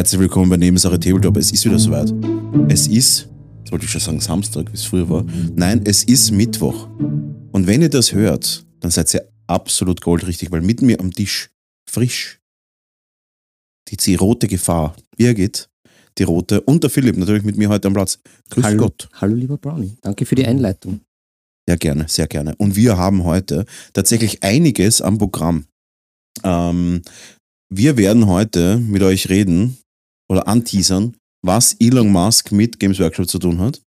Herzlich willkommen bei Nebensache Tabletop. Es ist wieder soweit. Es ist, wollte ich schon sagen Samstag, wie es früher war. Nein, es ist Mittwoch. Und wenn ihr das hört, dann seid ihr absolut goldrichtig, weil mit mir am Tisch frisch die, die rote Gefahr, Birgit, die rote und der Philipp natürlich mit mir heute am Platz. Grüß Hallo, Gott. hallo lieber Brownie, danke für die Einleitung. Ja, gerne, sehr gerne. Und wir haben heute tatsächlich einiges am Programm. Ähm, wir werden heute mit euch reden oder anteasern, was Elon Musk mit Games Workshop zu tun hat.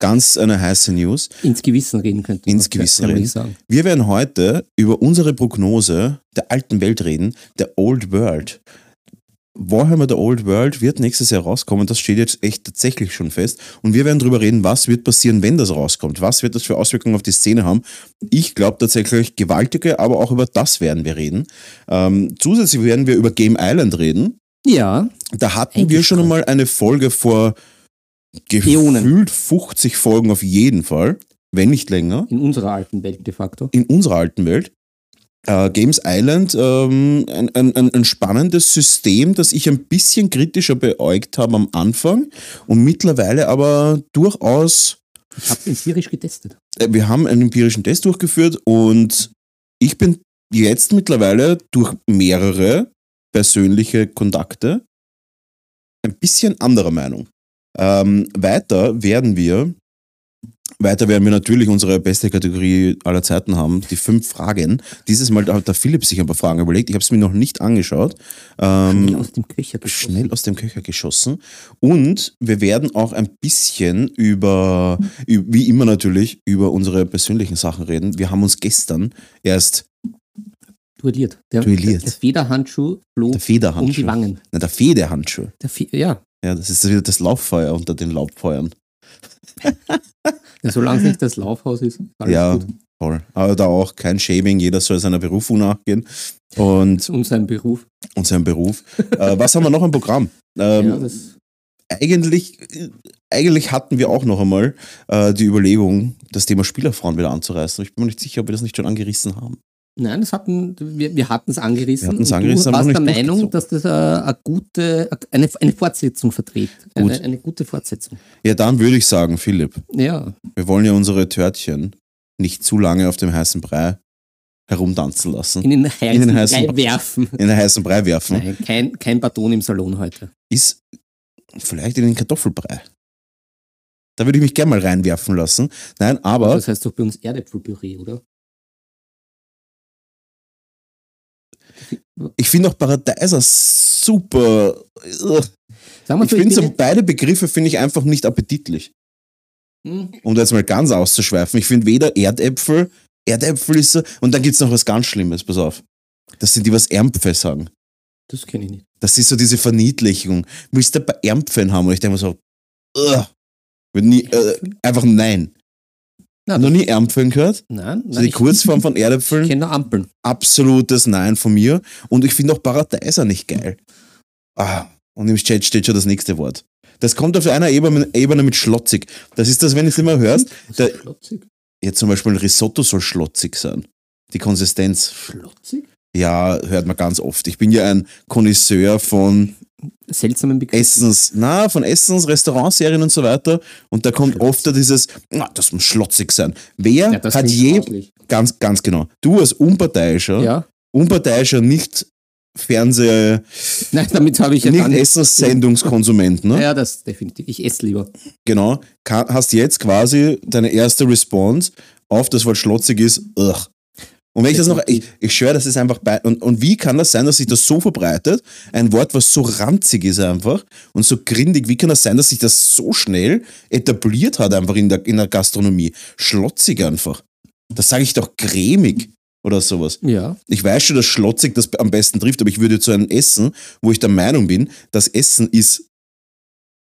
Ganz eine heiße News. Ins Gewissen reden könnte Ins Gewissen reden. sagen. Wir werden heute über unsere Prognose der alten Welt reden, der Old World. Warhammer The Old World wird nächstes Jahr rauskommen, das steht jetzt echt tatsächlich schon fest. Und wir werden darüber reden, was wird passieren, wenn das rauskommt. Was wird das für Auswirkungen auf die Szene haben? Ich glaube tatsächlich gewaltige, aber auch über das werden wir reden. Ähm, zusätzlich werden wir über Game Island reden. Ja, Da hatten Eigentlich wir schon einmal eine Folge vor Äonen. gefühlt 50 Folgen auf jeden Fall, wenn nicht länger in unserer alten Welt de facto. in unserer alten Welt. Äh, Games Island, ähm, ein, ein, ein, ein spannendes System, das ich ein bisschen kritischer beäugt habe am Anfang und mittlerweile aber durchaus, Ich habe empirisch getestet. äh, wir haben einen empirischen Test durchgeführt und ich bin jetzt mittlerweile durch mehrere persönliche Kontakte ein bisschen anderer Meinung. Ähm, weiter werden wir, weiter werden wir natürlich unsere beste Kategorie aller Zeiten haben, die fünf Fragen. Dieses Mal hat der Philipp sich ein paar Fragen überlegt. Ich habe es mir noch nicht angeschaut. Schnell Ähm, aus dem Köcher geschossen. schnell aus dem Köcher geschossen. Und wir werden auch ein bisschen über, wie immer natürlich, über unsere persönlichen Sachen reden. Wir haben uns gestern erst Duelliert. Der, Duelliert. Der, der Federhandschuh flog der um die Federhandschuh. Wangen. Nein, der Federhandschuh. Der Fe ja, Ja, das ist wieder das Lauffeuer unter den Laubfeuern. ja, solange es nicht das Laufhaus ist. ja, gut. voll. Aber da auch kein Shaming, jeder soll seiner Berufung nachgehen. Und, ist unser Beruf. und seinem Beruf. äh, was haben wir noch im Programm? Ähm, ja, das, eigentlich, eigentlich hatten wir auch noch einmal äh, die Überlegung, das Thema Spielerfrauen wieder anzureißen. Ich bin mir nicht sicher, ob wir das nicht schon angerissen haben. Nein, das hatten, wir, wir hatten es angerissen. Wir hatten's und angerissen, du warst der Meinung, dass das eine gute, eine, eine Fortsetzung verträgt. Gut. Eine, eine gute Fortsetzung. Ja, dann würde ich sagen, Philipp, Ja, wir wollen ja unsere Törtchen nicht zu lange auf dem heißen Brei herumtanzen lassen, in den heißen, In den heißen Brei werfen. in den heißen Brei werfen. Nein, kein, kein Baton im Salon heute. Ist vielleicht in den Kartoffelbrei. Da würde ich mich gerne mal reinwerfen lassen. Nein, aber Das heißt doch bei uns Erdäpfelpüree, oder? Ich finde auch Paradeiser super. Sagen wir Ich finde so beide Begriffe finde ich einfach nicht appetitlich. Hm, um da jetzt mal ganz auszuschweifen, ich finde weder Erdäpfel, Erdäpfel ist so, und dann gibt es noch was ganz Schlimmes, pass auf. Das sind die, was Ärmpfe sagen. Das kenne ich nicht. Das ist so diese Verniedlichung. Willst du bei Ärmpfen haben? Und ich denke mir so, ugh. Nie, äh, einfach nein. Na, Noch nie Ärmpfen gehört? Nein, nein die ich, Kurzform von ich Erdäpfeln? kenne nur Ampeln. Absolutes Nein von mir. Und ich finde auch Paradeiser nicht geil. Ah, und im Chat steht schon das nächste Wort. Das kommt auf einer Ebene, Ebene mit schlotzig. Das ist das, wenn du es immer hörst. Der-? Jetzt zum Beispiel ein Risotto soll schlotzig sein. Die Konsistenz. Schlotzig? Ja, hört man ganz oft. Ich bin ja ein Konnoisseur von Seltsamen Begriff. Essens, na, von Essens, Restaurantserien und so weiter. Und da kommt oft da dieses, na, das muss schlotzig sein. Wer Ja, das hat je, grauslich. ganz, ganz genau, du als Unparteiischer, Ja, Unparteiischer, nicht Fernseh, nein, damit habe ich ja nicht. Essenssendungskonsument, ne? Ja, das definitiv. Ich esse lieber. Genau, hast jetzt quasi deine erste Response auf das Wort schlotzig ist, ugh. Und wenn ich das noch, ich, ich schwöre, das ist einfach bei, und, und wie kann das sein, dass sich das so verbreitet? Ein Wort, was so ranzig ist einfach und so grindig, wie kann das sein, dass sich das so schnell etabliert hat einfach in der, in der Gastronomie? Schlotzig einfach. Das sage ich doch cremig oder sowas. Ja, Ich weiß schon, dass schlotzig das am besten trifft, aber ich würde zu einem Essen, wo ich der Meinung bin, das Essen ist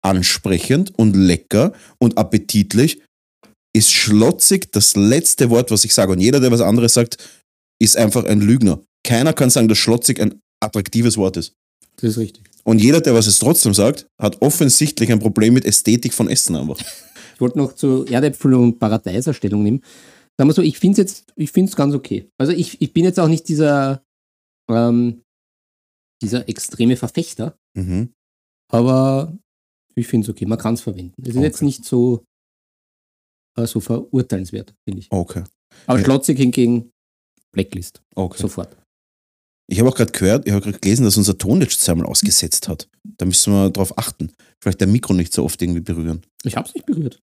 ansprechend und lecker und appetitlich, ist schlotzig das letzte Wort, was ich sage. Und jeder, der was anderes sagt, ist einfach ein Lügner. Keiner kann sagen, dass schlotzig ein attraktives Wort ist. das ist richtig. Und jeder, der was es trotzdem sagt, hat offensichtlich ein Problem mit Ästhetik von Essen einfach. Ich wollte noch zu Erdäpfel und Paradeiser Stellung nehmen. Sagen wir so, ich finde es jetzt, ich finde es ganz okay. Also ich, ich bin jetzt auch nicht dieser, ähm, dieser extreme Verfechter. Mhm. Aber ich finde es okay, man kann es verwenden. Es ist Okay. jetzt nicht so, äh, so verurteilenswert, finde ich. Okay. Aber Ja. schlotzig hingegen Blacklist, okay. sofort. Ich habe auch gerade gehört, ich habe gerade gelesen, dass unser Ton jetzt zweimal ausgesetzt hat. Da müssen wir darauf achten. Vielleicht der Mikro nicht so oft irgendwie berühren. Ich habe es nicht berührt.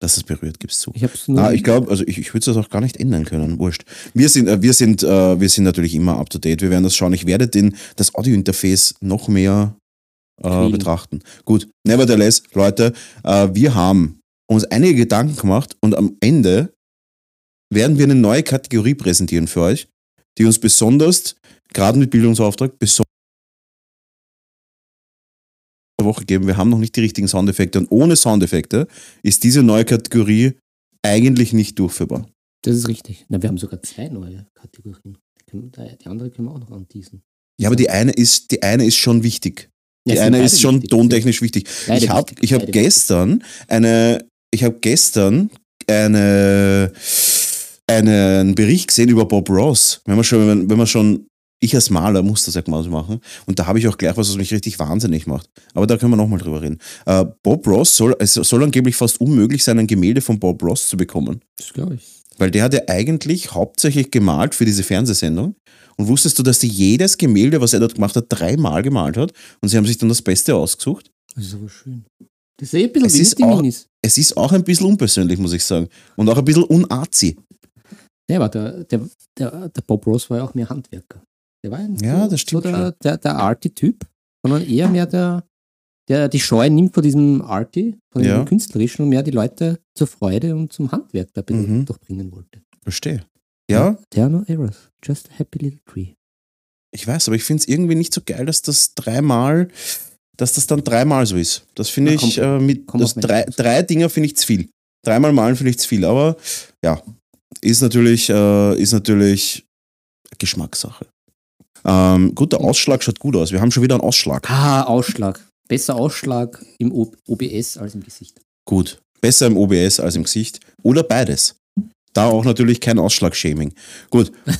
Dass es berührt, gibst zu. Ich habe es nur. Ah, ich glaube, also ich, ich würde das auch gar nicht ändern können. Wurscht. Wir sind, äh, wir sind, äh, wir sind natürlich immer up to date. Wir werden das schauen. Ich werde den, das Audiointerface noch mehr äh, betrachten. Gut, nevertheless, Leute, äh, wir haben uns einige Gedanken gemacht und am Ende werden wir eine neue Kategorie präsentieren für euch, die uns besonders, gerade mit Bildungsauftrag, besonders Woche geben. Wir haben noch nicht die richtigen Soundeffekte und ohne Soundeffekte ist diese neue Kategorie eigentlich nicht durchführbar. das ist richtig. Na, wir haben sogar zwei neue Kategorien. Die andere können wir auch noch anteasen. Ja, aber die eine ist, die eine ist schon wichtig. Die Ja, eine ist schon wichtig. tontechnisch wichtig. Beide ich habe ich hab gestern eine, ich habe gestern eine, einen Bericht gesehen über Bob Ross. Wenn man schon, wenn, wenn man schon, ich als Maler muss das ja mal so machen. Und da habe ich auch gleich was, was mich richtig wahnsinnig macht. Aber da können wir nochmal drüber reden. Äh, Bob Ross soll, es soll angeblich fast unmöglich sein, ein Gemälde von Bob Ross zu bekommen. Das glaube ich. Weil der hat ja eigentlich hauptsächlich gemalt für diese Fernsehsendung. Und wusstest du, dass die jedes Gemälde, was er dort gemacht hat, dreimal gemalt hat? Und sie haben sich dann das Beste ausgesucht? Das ist aber schön. Das ist eh ein bisschen Es ist auch-. Es ist auch ein bisschen unpersönlich, muss ich sagen. Und auch ein bisschen unazi. Ja, aber der, der, der, der Bob Ross war ja auch mehr Handwerker. Der war ja so, das stimmt so der, der, der Arty-Typ, sondern eher mehr der, der die Scheu nimmt von diesem Arty, von Ja. dem Künstlerischen und mehr die Leute zur Freude und zum Handwerk da Mhm. durchbringen wollte. Verstehe. Ja, There are no errors, just a happy little tree. ich weiß, aber ich finde es irgendwie nicht so geil, dass das dreimal, dass das dann dreimal so ist. Das finde ich, äh, mit drei, drei Dinger finde ich zu viel. Dreimal malen finde ich zu viel, aber ja, ist natürlich, äh, ist natürlich Geschmackssache. Ähm, gut, der Ausschlag schaut gut aus. Wir haben schon wieder einen Ausschlag. Ah, Ausschlag. Besser Ausschlag im O- OBS als im Gesicht. Gut. Besser im OBS als im Gesicht. Oder beides. Da auch natürlich kein Ausschlag-Shaming. Gut.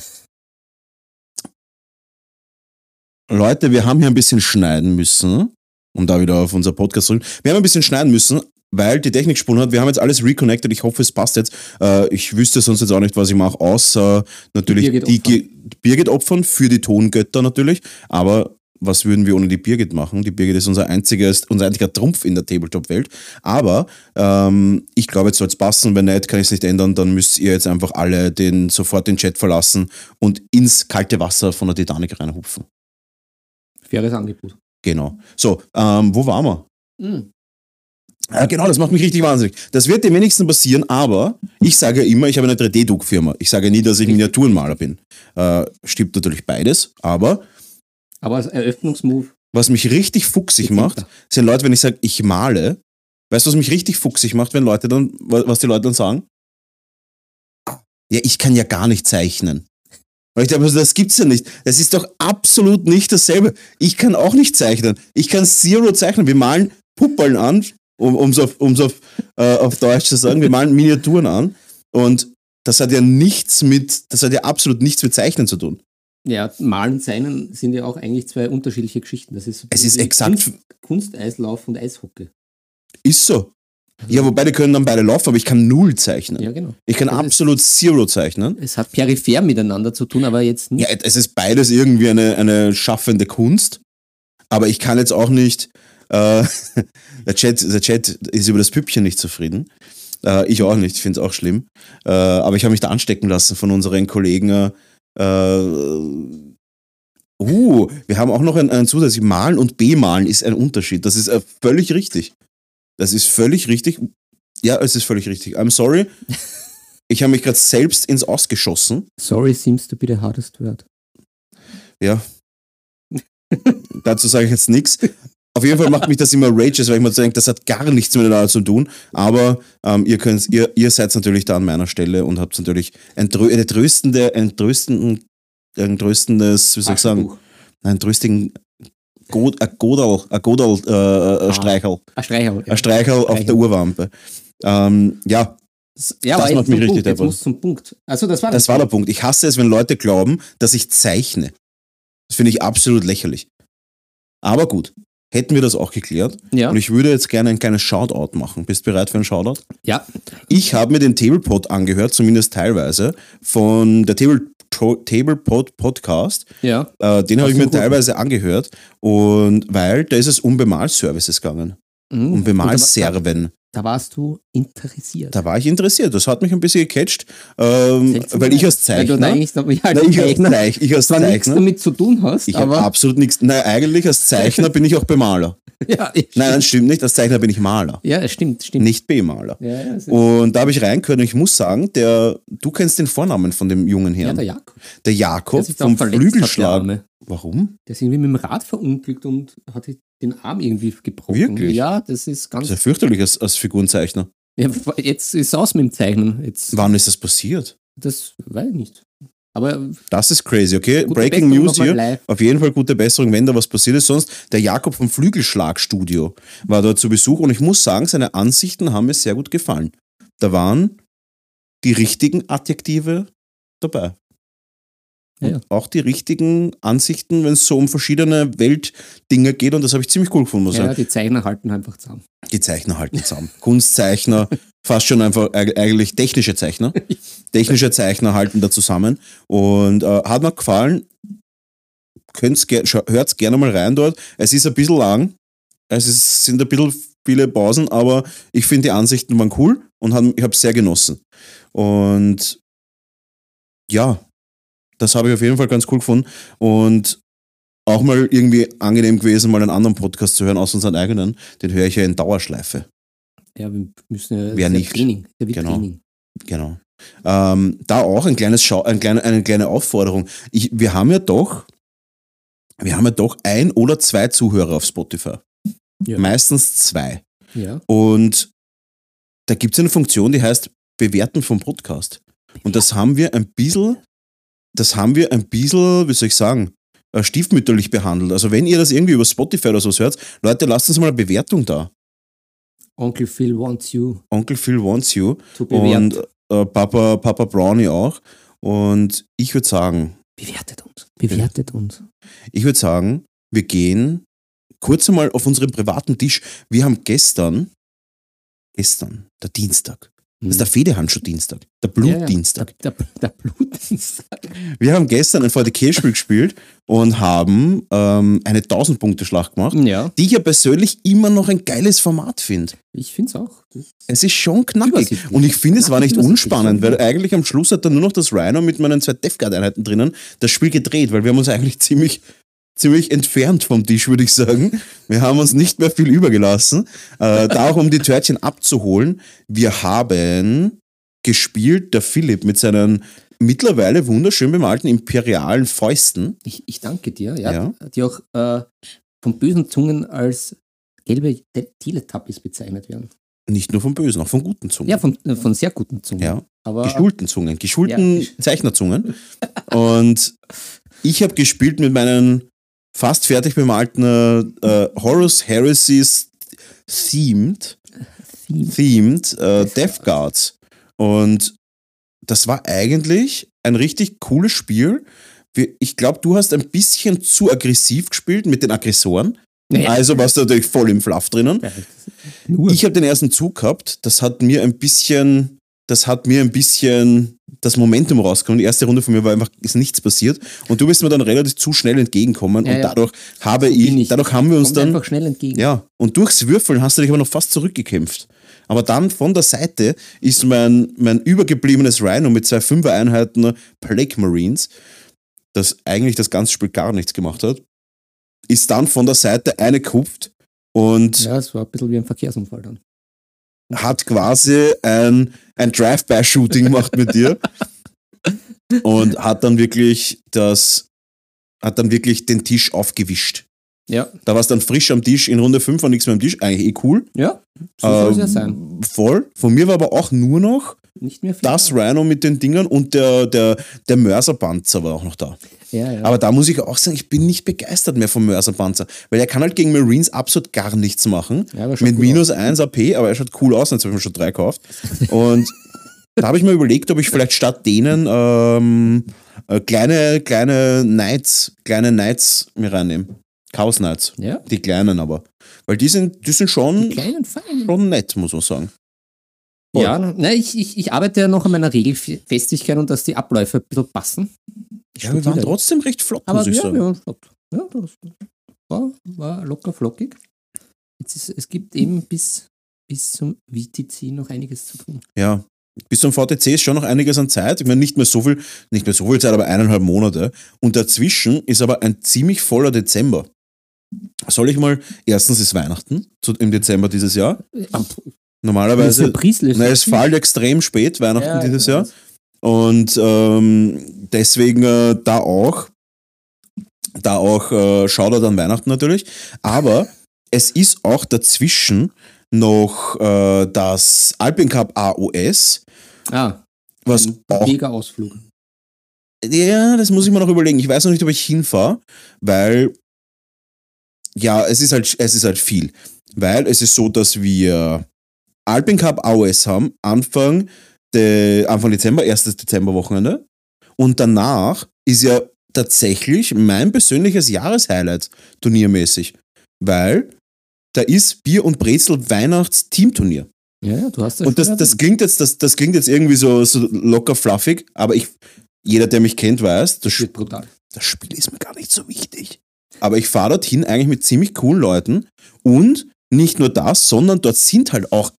Leute, wir haben hier ein bisschen schneiden müssen, um da wieder auf unser Podcast zurück. Wir haben ein bisschen schneiden müssen, weil die Technik gesponnen hat. Wir haben jetzt alles reconnected. Ich hoffe, es passt jetzt. Äh, ich wüsste sonst jetzt auch nicht, was ich mache, außer natürlich Birgit die. Ge- Birgit opfern für die Tongötter natürlich. Aber was würden wir ohne die Birgit machen? Die Birgit ist unser einziges, unser einziger Trumpf in der Tabletop-Welt. Aber ähm, ich glaube, jetzt soll es passen. Wenn nicht, kann ich es nicht ändern. Dann müsst ihr jetzt einfach alle den, sofort den Chat verlassen und ins kalte Wasser von der Titanic reinhupfen. Faires Angebot. Genau. So, ähm, wo waren wir? Hm. Ja, genau, das macht mich richtig wahnsinnig. Das wird dem wenigsten passieren, aber ich sage ja immer, ich habe eine 3D-Druckfirma. Ich sage nie, dass ich Miniaturenmaler bin. Äh, stimmt natürlich beides, aber Aber als Eröffnungsmove. was mich richtig fuchsig macht, sind Leute, wenn ich sage, ich male. Weißt du, was mich richtig fuchsig macht, wenn Leute dann, was die Leute dann sagen? Ja, ich kann ja gar nicht zeichnen. Und ich denke, das gibt's ja nicht. Das ist doch absolut nicht dasselbe. Ich kann auch nicht zeichnen. Ich kann Zero zeichnen. Wir malen Puppeln an, um um's auf, um's auf, äh, auf Deutsch zu sagen. Wir malen Miniaturen an. Und das hat ja nichts mit, das hat ja absolut nichts mit Zeichnen zu tun. Ja, Malen Seinen sind ja auch eigentlich zwei unterschiedliche Geschichten. Das ist Es ist exakt- Kunst, Kunsteislauf und Eishockey. Ist so. Ja, wobei die können dann beide laufen, aber ich kann null zeichnen. Ja, genau. Ich kann Das ist- absolut Zero zeichnen. Es hat peripher miteinander zu tun, aber jetzt nicht. Ja, es ist beides irgendwie eine, eine schaffende Kunst. Aber ich kann jetzt auch nicht. Äh, der, Chat, der Chat ist über das Püppchen nicht zufrieden. Äh, ich auch nicht, ich finde es auch schlimm. Äh, aber ich habe mich da anstecken lassen von unseren Kollegen. Äh, uh, wir haben auch noch einen, einen Zusatz. Malen und Bemalen ist ein Unterschied. Das ist äh, völlig richtig. Das ist völlig richtig. Ja, es ist völlig richtig. I'm sorry. Ich habe mich gerade selbst ins Ausgeschossen. Sorry seems to be the hardest word. Ja. Dazu sage ich jetzt nichts. Auf jeden Fall macht mich das immer rages, weil ich mir so denke, das hat gar nichts miteinander zu tun. Aber ähm, ihr, könnt, ihr, ihr seid natürlich da an meiner Stelle und habt natürlich ein, eine tröstende, ein, tröstenden, ein tröstendes, wie soll ich sagen, Taschenbuch. ein tröstigen God, ein Godal, ein Godal äh, äh, Streichel, Ein Streicher. ein Streichel auf Streichel. der Urwampe. Ähm, ja, Ja, Das macht mich richtig Punkt. Jetzt muss zum Punkt. Also das war das war der Punkt. Ich hasse es, wenn Leute glauben, dass ich zeichne. Das finde ich absolut lächerlich. Aber gut. Hätten wir das auch geklärt. Ja. Und ich würde jetzt gerne ein kleines Shoutout machen. Bist du bereit für ein Shoutout? Ja. Ich habe mir den Tablepod angehört, zumindest teilweise, von der Table, Tablepod Podcast. Ja. Äh, den habe ich mir gut? teilweise angehört. Und weil da ist es um Bemalservices gegangen. Mhm. Um Bemalserven. Da warst du interessiert. Da war ich interessiert. Das hat mich ein bisschen gecatcht, ähm, weil ich als Zeichner. eigentlich noch, ja, Nein, ich als, Zeichner Zeich, ich als zwar nichts Zeichner. damit zu tun hast, Ich habe absolut nichts. Nein, eigentlich als Zeichner bin ich auch Bemaler. ja, Nein, nein, stimmt nicht. Als Zeichner bin ich Maler, ja, es stimmt, stimmt. nicht B-Maler. Ja, ja, Und da habe ich reingehört und ich muss sagen, der, du kennst den Vornamen von dem jungen ja, Herrn. der Jakob. der Der Jakob sich auch vom hat, der Flügelschlag. Warum? Der ist irgendwie mit dem Rad verunglückt und hat den Arm irgendwie gebrochen. Wirklich? Ja, das ist ganz. Das ist ja fürchterlich als, als Figurenzeichner. Ja, jetzt ist es aus mit dem Zeichnen. Jetzt, Wann ist das passiert? das weiß ich nicht. Aber Das ist crazy, okay? Breaking Besserung News hier. Auf jeden Fall gute Besserung, wenn da was passiert ist. Sonst, der Jakob vom Flügelschlagstudio war dort zu Besuch und ich muss sagen, seine Ansichten haben mir sehr gut gefallen. Da waren die richtigen Adjektive dabei. Ja. auch die richtigen Ansichten, wenn es so um verschiedene Weltdinge geht und das habe ich ziemlich cool gefunden, muss ich ja, sagen. die Zeichner halten einfach zusammen. Die Zeichner halten zusammen. Kunstzeichner, fast schon einfach eig- eigentlich technische Zeichner. Technische Zeichner halten da zusammen. Und äh, hat mir gefallen. Hört es gerne mal rein dort. Es ist ein bisschen lang. Es ist, sind ein bisschen viele Pausen, aber ich finde die Ansichten waren cool und hab, ich habe es sehr genossen. Und ja, das habe ich auf jeden Fall ganz cool gefunden. Und auch mal irgendwie angenehm gewesen, mal einen anderen Podcast zu hören, aus unseren eigenen. Den höre ich ja in Dauerschleife. Ja, wir müssen ja. Wer nicht. Training. Der wird Genau. Training. Genau. Ähm, da auch ein kleines Schau ein kleine, eine kleine Aufforderung. Ich, wir haben ja doch, wir haben ja doch ein oder zwei Zuhörer auf Spotify. Ja. Meistens zwei. ja. Und da gibt es eine Funktion, die heißt Bewerten vom Podcast. Und das haben wir ein bisschen, das haben wir ein bisschen, wie soll ich sagen, äh, stiefmütterlich behandelt. Also wenn ihr das irgendwie über Spotify oder so hört, Leute, lasst uns mal eine Bewertung da. Onkel Phil wants you Onkel Phil wants you. Und äh, Papa, Papa Brownie auch. Und ich würde sagen, Bewertet uns. Bewertet uns. ich würde sagen, wir gehen kurz einmal auf unseren privaten Tisch. Wir haben gestern, gestern, der Dienstag, das ist der Fedehandschuh-Dienstag, der Blutdienstag. Ja, ja. Der, der Blutdienstag. Wir haben gestern ein VDK-Spiel gespielt und haben ähm, eine 1000-Punkte-Schlacht gemacht, Ja, die ich ja persönlich immer noch ein geiles Format finde. ich finde es auch. Es ist schon knackig. Und ich finde, es war nicht unspannend, weil eigentlich am Schluss hat dann nur noch das Rhino mit meinen zwei Death Guard-Einheiten drinnen das Spiel gedreht, weil wir haben uns eigentlich ziemlich, ziemlich entfernt vom Tisch, würde ich sagen. Wir haben uns nicht mehr viel übergelassen. Äh, da auch um die Törtchen abzuholen. Wir haben gespielt, der Philipp mit seinen mittlerweile wunderschön bemalten imperialen Fäusten. Ich, ich danke dir, ja, Ja. die auch äh, von bösen Zungen als gelbe Te- Teletubbies bezeichnet werden. Nicht nur von bösen, auch von guten Zungen. Ja, von, äh, von sehr guten Zungen. Ja. Aber geschulten Zungen, geschulten Ja. Zeichnerzungen. Und ich habe gespielt mit meinen fast fertig bemalten äh, Horus Heresies themed, Theme. themed äh, Death Guards. Und das war eigentlich ein richtig cooles Spiel. Ich glaube, du hast ein bisschen zu aggressiv gespielt mit den Aggressoren. Nee. Also warst du natürlich voll im Fluff drinnen. Ich habe den ersten Zug gehabt, das hat mir ein bisschen, das hat mir ein bisschen das Momentum rausgekommen. Die erste Runde von mir war einfach, ist nichts passiert. Und du bist mir dann relativ zu schnell entgegengekommen Ja, und ja. dadurch habe ich, ich. dadurch haben wir uns Kommt dann, einfach schnell entgegen. ja, und durchs Würfeln hast du dich aber noch fast zurückgekämpft. Aber dann von der Seite ist mein, mein übergebliebenes Rhino mit zwei Fünfer-Einheiten Plague Marines, das eigentlich das ganze Spiel gar nichts gemacht hat, ist dann von der Seite eine kupft und Ja, es war ein bisschen wie ein Verkehrsunfall dann. Hat quasi ein, ein Drive-by-Shooting gemacht mit dir und hat dann wirklich das, hat dann wirklich den Tisch aufgewischt. Ja, Da war es dann frisch am Tisch, in Runde 5 war nichts mehr am Tisch, eigentlich eh cool. ja, so soll es ja Ähm, sein. Voll. Von mir war aber auch nur noch Nicht mehr viel. das Rhino mit den Dingern und der, der, der Mörserpanzer war auch noch da. Ja, ja. Aber da muss ich auch sagen, ich bin nicht begeistert mehr vom Mörserpanzer, weil er kann halt gegen Marines absolut gar nichts machen. Ja, mit minus 1 AP, aber er schaut cool aus, jetzt habe ich mir schon drei gekauft. Und da habe ich mir überlegt, ob ich vielleicht statt denen ähm, äh, kleine, kleine Knights, kleine Knights mir reinnehme. Chaos Knights. Ja. Die kleinen aber. Weil die sind, die sind schon, schon nett, muss man sagen. Voll. Ja, na, ich, ich, ich arbeite ja noch an meiner Regelfestigkeit und dass die Abläufe ein bisschen passen. Ich Ja, wir waren trotzdem recht flott, Aber muss ich ja, sagen. wir waren flott. Ja, das war, war locker flockig. Ist, es gibt eben bis, bis zum VTC noch einiges zu tun. Ja. Bis zum VTC ist schon noch einiges an Zeit. Ich meine, nicht mehr so viel, nicht mehr so viel Zeit, aber eineinhalb Monate. Und dazwischen ist aber ein ziemlich voller Dezember. Soll ich mal, erstens ist Weihnachten zu, im Dezember dieses Jahr. Normalerweise, na, es fällt extrem spät Weihnachten Ja, dieses Jahr. Und ähm, deswegen äh, da auch, da auch äh, Shoutout an Weihnachten natürlich. Aber es ist auch dazwischen noch äh, das Alpine Cup AOS, Ah, was ein auch. mega Ausflug. Ja, das muss ich mir noch überlegen. Ich weiß noch nicht, ob ich hinfahre, weil ja, es ist halt, es ist halt viel. Weil es ist so, dass wir Alpine Cup AOS haben, Anfang, de, Anfang Dezember, erstes Dezemberwochenende. Und danach ist ja tatsächlich mein persönliches Jahreshighlight turniermäßig. Weil da ist Bier und Brezel Weihnachts-Teamturnier. Ja, ja, du hast Und das, das klingt jetzt, das, das klingt jetzt irgendwie so, so locker fluffig, aber ich, jeder, der mich kennt, weiß, das, Sp- wird brutal. das Spiel ist mir gar nicht so wichtig. Aber ich fahre dorthin eigentlich mit ziemlich coolen Leuten und nicht nur das, sondern dort sind halt auch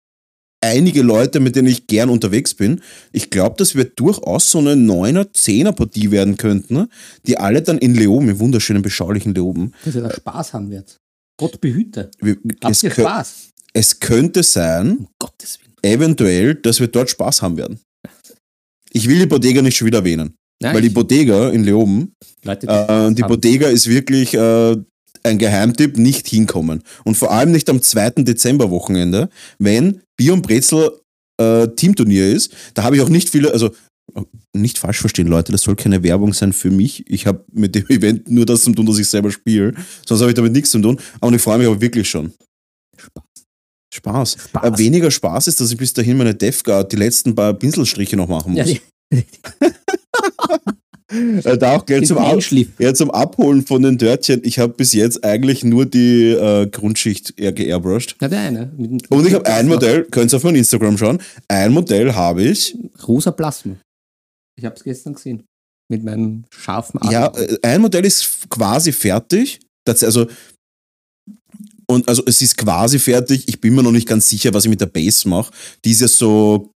einige Leute, mit denen ich gern unterwegs bin. Ich glaube, das wird durchaus so eine 9er, 10er Partie werden könnten, ne? die alle dann in Leoben, im wunderschönen, beschaulichen Leoben. Dass ihr da Spaß haben wird. Gott behüte. wir- Habt Es, ihr Spaß? es könnte sein, Um Gottes Willen. eventuell, dass wir dort Spaß haben werden. Ich will die Bodega nicht schon wieder erwähnen, Nein, weil die Bodega in Leoben Leute, die Äh, die. Bodega ist wirklich äh, ein Geheimtipp, nicht hinkommen. Und vor allem nicht am 2. Dezemberwochenende, wenn Bier und Brezel äh, Teamturnier ist. Da habe ich auch nicht viele, also äh, nicht falsch verstehen, Leute, das soll keine Werbung sein für mich. Ich habe mit dem Event nur das zu tun, dass ich selber spiele. Sonst habe ich damit nichts zu tun. Aber ich freue mich aber wirklich schon. Spaß. Spaß. Spaß. Äh, weniger Spaß ist, dass ich bis dahin meine Defguard, die letzten paar Pinselstriche noch machen muss. Ja, da auch gleich zum, Ab. Ja, zum Abholen von den Dörtchen. Ich habe bis jetzt eigentlich nur die äh, Grundschicht geairbrushed. Ja, der eine. Und ich habe ein Modell, könnt ihr auf meinem Instagram schauen, ein Modell habe ich, Rosa Plasma. Ich habe es gestern gesehen. Mit meinem scharfen Arm. ja, äh, ein Modell ist quasi fertig. Das, also, und also es ist quasi fertig. Ich bin mir noch nicht ganz sicher, was ich mit der Base mache. Die ist ja so,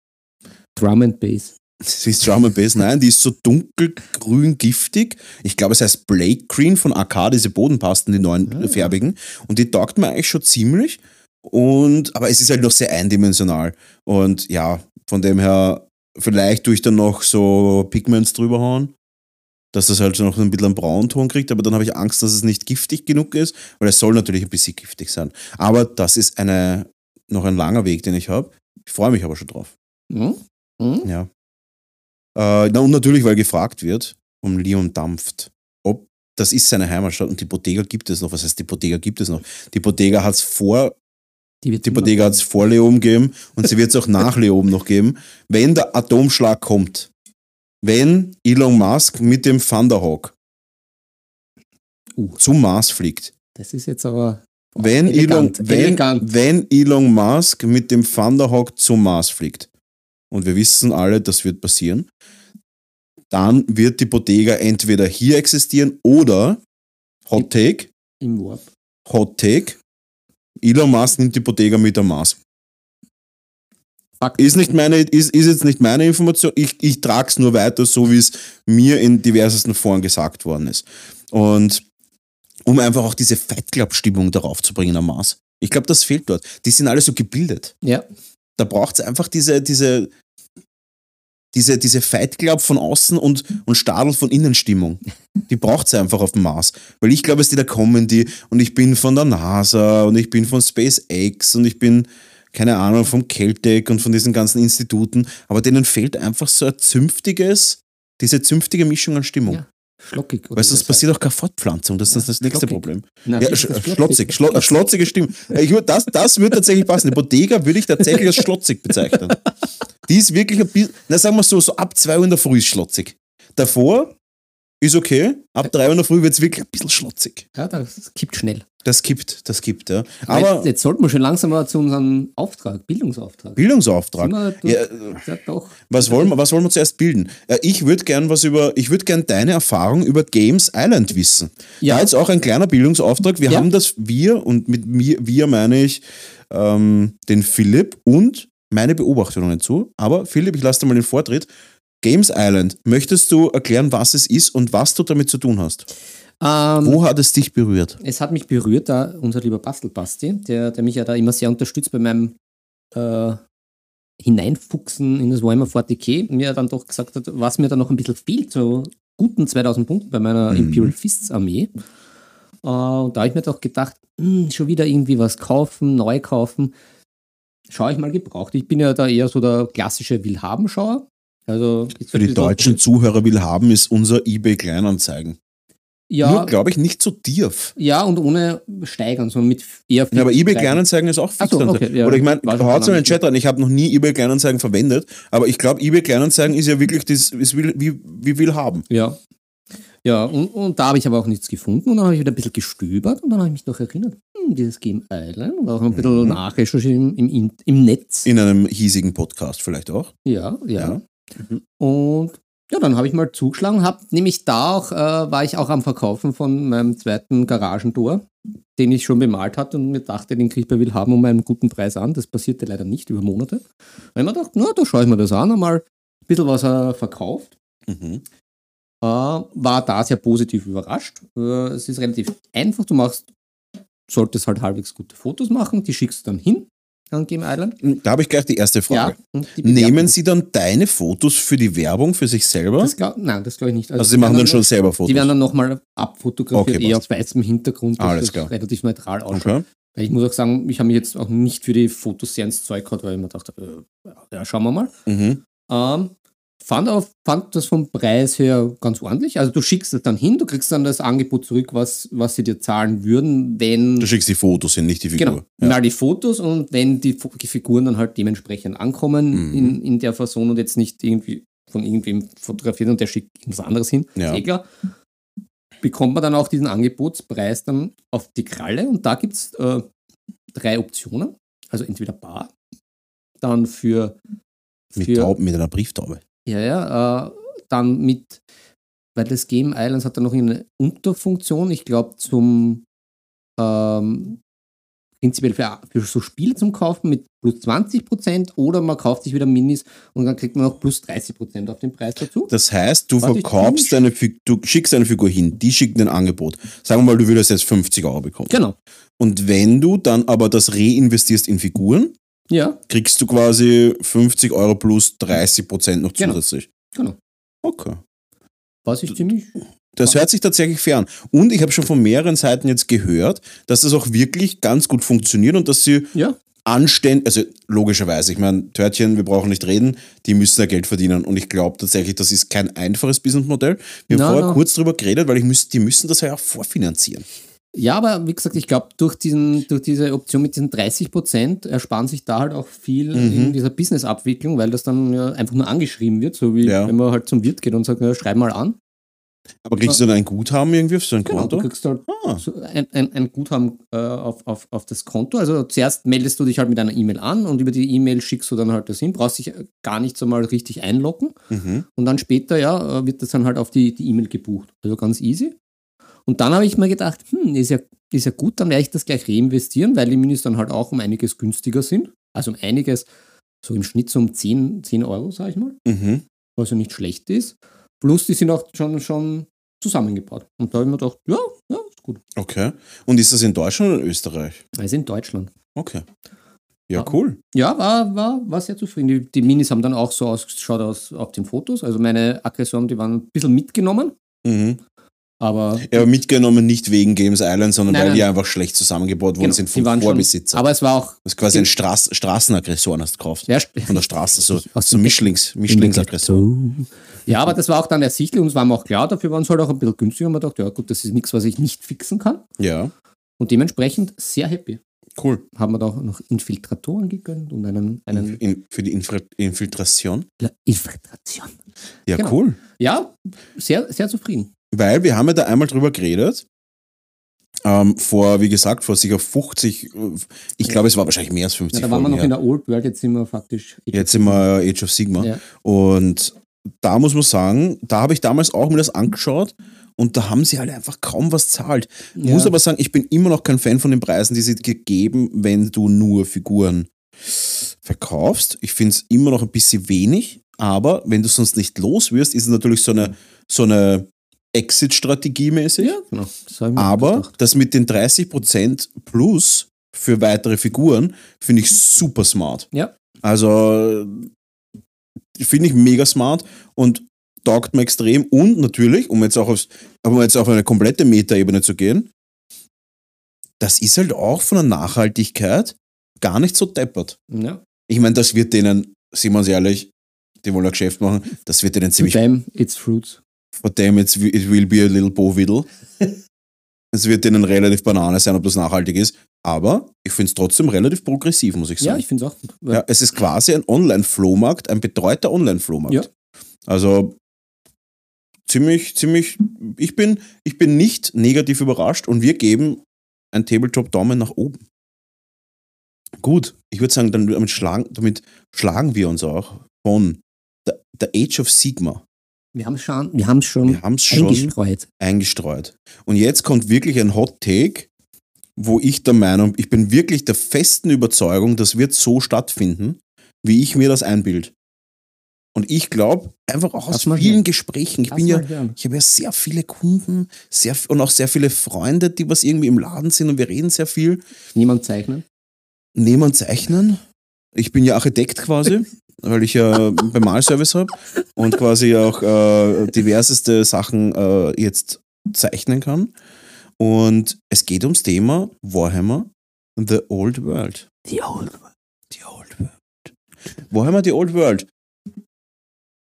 Drum and Bass. Sie ist Drum and Bass, nein, die ist so dunkelgrün giftig. Ich glaube, es heißt Blake Green von AK, diese Bodenpasten, die neuen Ah. färbigen. Und die taugt mir eigentlich schon ziemlich. Und, aber es ist halt noch sehr eindimensional. Und ja, von dem her, vielleicht tue ich dann noch so Pigments drüber hauen, dass das halt so noch ein bisschen einen Braunton kriegt, aber dann habe ich Angst, dass es nicht giftig genug ist, weil es soll natürlich ein bisschen giftig sein. Aber das ist eine, noch ein langer Weg, den ich habe. Ich freue mich aber schon drauf. Hm? Hm? Ja. Äh, und natürlich, weil gefragt wird, um Leon dampft, ob das ist seine Heimatstadt und die Bodega gibt es noch. Was heißt, die Bodega gibt es noch? Die Bodega hat es vor, Die, die Bodega hat es vor Leoben gegeben und sie wird es auch nach Leoben noch geben. Wenn der Atomschlag kommt, wenn Elon Musk mit dem Thunderhawk Uh. zum Mars fliegt, Das ist jetzt aber. wenn Elon, Elegant, wenn, elegant. wenn Elon Musk mit dem Thunderhawk zum Mars fliegt, und wir wissen alle, das wird passieren, dann wird die Bodega entweder hier existieren oder Hot Take, Im Warp. Hot Take, Elon Musk nimmt die Bodega mit am Mars. Fakt. Ist, nicht meine, ist, ist jetzt nicht meine Information, ich, ich trage es nur weiter, so wie es mir in diversesten Foren gesagt worden ist. Und um einfach auch diese Fight Club-Stimmung darauf zu bringen am Mars. Ich glaube, das fehlt dort. Die sind alle so gebildet. Ja. Da braucht es einfach diese, diese, diese, diese Fight Club von außen und, und Stadel von innen Stimmung. Die braucht es einfach auf dem Mars. Weil ich glaube, es ist die da kommen die und ich bin von der NASA und ich bin von SpaceX und ich bin, keine Ahnung, vom Caltech und von diesen ganzen Instituten. Aber denen fehlt einfach so ein zünftiges, diese zünftige Mischung an Stimmung. Ja, Schlockig. oder Weißt du, das passiert auch keine Fortpflanzung, das ist das nächste schlockig. Problem. Nein, Ja, sch schlotzig, schlo äh, schlotzige Stimme. Ich würd, das, das würde tatsächlich passen. Die Bodega würde ich tatsächlich als schlotzig bezeichnen. Die ist wirklich ein bisschen, na sagen wir so, so ab 2 Uhr in der Früh ist schlotzig. Davor ist okay. Ab 3 Uhr in der Früh wird es wirklich ein bisschen schlotzig. Ja, das kippt schnell. Das gibt, das gibt, ja. Aber jetzt, sollten wir schon langsam mal zu unserem Auftrag, Bildungsauftrag. Bildungsauftrag. Wir Ja, durch- ja, doch. was wollen, wir, was wollen wir zuerst bilden? Äh, Ich würde gern was über, ich würde gern deine Erfahrung über Games Island wissen. Ja. Da jetzt auch ein kleiner Bildungsauftrag. Wir Ja. haben das, wir, und mit mir, wir meine ich ähm, den Philipp und meine Beobachtungen dazu. Aber Philipp, ich lasse dir mal den Vortritt. Games Island, möchtest du erklären, was es ist und was du damit zu tun hast? Ähm, Wo hat es dich berührt? Es hat mich berührt, da unser lieber Bastelbasti, der, der mich ja da immer sehr unterstützt bei meinem äh, Hineinfuchsen in das Warhammer 40k, mir dann doch gesagt hat, was mir da noch ein bisschen fehlt, so guten 2000 Punkten bei meiner Mhm. Imperial Fists Armee. Äh, und da habe ich mir doch gedacht, hm, schon wieder irgendwie was kaufen, neu kaufen. Schaue ich mal gebraucht. Ich bin ja da eher so der klassische Willhabenschauer. Also Für die deutschen Zuhörer will haben, ist unser eBay Kleinanzeigen. Ja, Nur, glaube ich, nicht so tief. ja, und ohne Steigern, sondern mit eher Ja, aber eBay. Kleinanzeigen ist auch Ach so, fix. okay, ja. Oder ich meine, haut gar in den. Chat rein, ich habe noch nie eBay Kleinanzeigen verwendet, aber ich glaube, eBay Kleinanzeigen ist ja wirklich das, ist wie, wie, wie will haben. Ja. Ja, und, und da habe ich aber auch nichts gefunden und dann habe ich wieder ein bisschen gestöbert und dann habe ich mich doch erinnert, hm, dieses Game Island und auch ein bisschen Mhm. nachrecherchiert im, im, im Netz. In einem hiesigen Podcast vielleicht auch. ja, ja. Ja. Mhm. Und ja, dann habe ich mal zugeschlagen, habe nämlich da auch, äh, war ich auch am Verkaufen von meinem zweiten Garagentor, den ich schon bemalt hatte und mir dachte, den kriege ich bei Willhaben um einen guten Preis an. Das passierte leider nicht über Monate. Weil ich mir dachte, na, da schaue ich mir das an, einmal ein bisschen was er verkauft. Mhm. äh, war da sehr positiv überrascht. Äh, es ist relativ einfach. Du machst, solltest halt halbwegs gute Fotos machen, die schickst du dann hin an Game Island. Da habe ich gleich die erste Frage. und die Nehmen. Sie dann deine Fotos für die Werbung für sich selber? Das glaub, nein, das glaube ich nicht. also Sie die machen werden dann schon selber Fotos. Die werden dann nochmal abfotografiert, Okay, eher auf weißem Hintergrund, dass Alles klar. relativ neutral ausschaut. okay. Weil Ich muss auch sagen, ich habe mich jetzt auch nicht für die Fotos sehr ins Zeug gehabt, weil ich mir dachte, äh, ja, schauen wir mal. Mhm. Ähm, fand, auf, fand das vom Preis her ganz ordentlich. Also du schickst es dann hin, du kriegst dann das Angebot zurück, was, was sie dir zahlen würden, wenn... Du schickst die Fotos hin, nicht die Figur. Genau, Ja. mal die Fotos und wenn die, Figuren dann halt dementsprechend ankommen Mhm. in, in der Person und jetzt nicht irgendwie von irgendwem fotografiert und der schickt irgendwas anderes hin, Ja. ist eh klar, bekommt man dann auch diesen Angebotspreis dann auf die Kralle und da gibt es äh, drei Optionen. Also entweder bar, dann für, Mit, für Taub, mit einer Brieftaube. Ja, ja, äh, dann mit, weil das Game Islands hat dann noch eine Unterfunktion, ich glaube zum ähm, prinzipiell für, für so Spiele zum Kaufen mit plus 20% oder man kauft sich wieder Minis und dann kriegt man noch plus 30% auf den Preis dazu. Das heißt, du Was verkaufst deine Figur, du schickst deine Figur hin, die schicken ein Angebot. Sagen wir mal, du würdest jetzt 50 Euro bekommen. Genau. Und wenn du dann aber das reinvestierst in Figuren, Ja, kriegst du quasi 50 Euro plus 30 Prozent noch Genau. zusätzlich. genau. Okay. Was ich ziemlich. Das hört sich tatsächlich fair an. Und ich habe schon von mehreren Seiten jetzt gehört, dass das auch wirklich ganz gut funktioniert und dass sie Ja, anständig, also logischerweise, ich meine, Törtchen, wir brauchen nicht reden, die müssen ja Geld verdienen. Und ich glaube tatsächlich, das ist kein einfaches Businessmodell. Wir haben vorher kurz drüber geredet, weil ich müß, die müssen das ja auch vorfinanzieren. Ja, aber wie gesagt, ich glaube, durch, diesen, durch diese Option mit diesen 30% ersparen sich da halt auch viel Mhm. in dieser Business-Abwicklung, weil das dann ja einfach nur angeschrieben wird, so wie Ja. wenn man halt zum Wirt geht und sagt, ja, schreib mal an. Aber kriegst du dann ein Guthaben irgendwie auf so ein Genau, Konto? du kriegst halt Ah, ein, ein, ein Guthaben äh, auf, auf, auf das Konto. Also zuerst meldest du dich halt mit einer E-Mail an und über die E-Mail schickst du dann halt das hin, brauchst dich gar nicht so mal richtig einloggen mhm. und dann später ja, äh, wird das dann halt auf die die E-Mail gebucht. Also ganz easy. Und dann habe ich mir gedacht, hm, ist ja, ist ja gut, dann werde ich das gleich reinvestieren, weil die Minis dann halt auch um einiges günstiger sind. Also um einiges, so im Schnitt so um 10, 10 Euro, sage ich mal, Mhm. was ja nicht schlecht ist. Plus die sind auch schon, schon zusammengebaut. Und da habe ich mir gedacht, ja, ja, ist gut. Okay. Und ist das in Deutschland oder in Österreich? Also in Deutschland. Okay. Ja, Ja. cool. Ja, war, war, war sehr zufrieden. Die, die Minis haben dann auch so ausgeschaut aus, auf den Fotos. Also meine Aggressoren, die waren ein bisschen mitgenommen, Mhm. Aber, Ja, aber mitgenommen nicht wegen Games Island, sondern Nein, weil nein. die einfach schlecht zusammengebaut worden Genau, sind vom waren schon- Vorbesitzer. aber es war auch das ist quasi ein Straß Straßenaggressoren hast du gekauft. ja, Von der Straße, so, so Mischlings. Ja, aber das war auch dann ersichtlich und es war mir auch klar, dafür waren sie halt auch ein bisschen günstiger. Und man dachte, ja gut, das ist nichts, was ich nicht fixen kann. Ja, Und dementsprechend sehr happy. cool. Haben wir da auch noch Infiltratoren gegönnt und einen, einen In, für die Infra Infiltration. Ja, Infiltration. Ja, Genau. cool. Ja, sehr, sehr zufrieden. Weil wir haben ja da einmal drüber geredet. Ähm, vor, wie gesagt, vor sicher 50, äh, ich glaube, es war wahrscheinlich mehr als 50 Ja, da waren wir noch her. in der Old World, jetzt sind wir faktisch. Jetzt sind wir Age of Sigma. Ja. Und da muss man sagen, da habe ich damals auch mir das angeschaut und da haben sie halt einfach kaum was zahlt. Ja. Muss aber sagen, ich bin immer noch kein Fan von den Preisen, die sie dir geben, wenn du nur Figuren verkaufst. Ich finde es immer noch ein bisschen wenig, aber wenn du sonst nicht los wirst, ist es natürlich so eine, so eine Exit-Strategie mäßig. Ja, genau. Das Aber gedacht. das mit den 30% plus für weitere Figuren finde ich super smart. Ja. Also finde ich mega smart und taugt mir extrem. Und natürlich, um jetzt auch, aufs, um jetzt auf eine komplette Metaebene zu gehen, das ist halt auch von der Nachhaltigkeit gar nicht so deppert. Ja. Ich meine, das wird denen, sind wir uns ehrlich, die wollen ein Geschäft machen, das wird denen ziemlich them, it's fruits. For them it's, it will be a little Bovidel. es wird denen relativ Banane sein, ob das nachhaltig ist. Aber ich finde es trotzdem relativ progressiv, muss ich Ja, sagen. ich finde es auch Ja, es ist quasi ein Online-Flohmarkt, ein betreuter Online-Flohmarkt. Ja. Also ziemlich, ziemlich, ich bin, ich bin nicht negativ überrascht und wir geben ein Tabletop-Daumen nach oben. Gut, ich würde sagen, damit schlagen, damit schlagen wir uns auch von der, der Age of Sigma. Wir haben es schon, wir haben's schon Wir haben es schon eingestreut. eingestreut. Und jetzt kommt wirklich ein Hot Take, wo ich der Meinung, ich bin wirklich der festen Überzeugung, das wird so stattfinden, wie ich mir das einbild. Und ich glaube, einfach auch aus vielen hören. Gesprächen, ich Lass bin ja, hören. ich habe ja sehr viele Kunden sehr, und auch sehr viele Freunde, die was irgendwie im Laden sind und wir reden sehr viel. Niemand zeichnen. Und zeichnen. Ich bin ja Architekt quasi, weil ich ja beim Malservice habe und quasi auch äh, diverseste Sachen äh, jetzt zeichnen kann. Und es geht ums Thema Warhammer The Old World. Die Old The Old World. Warhammer The Old World.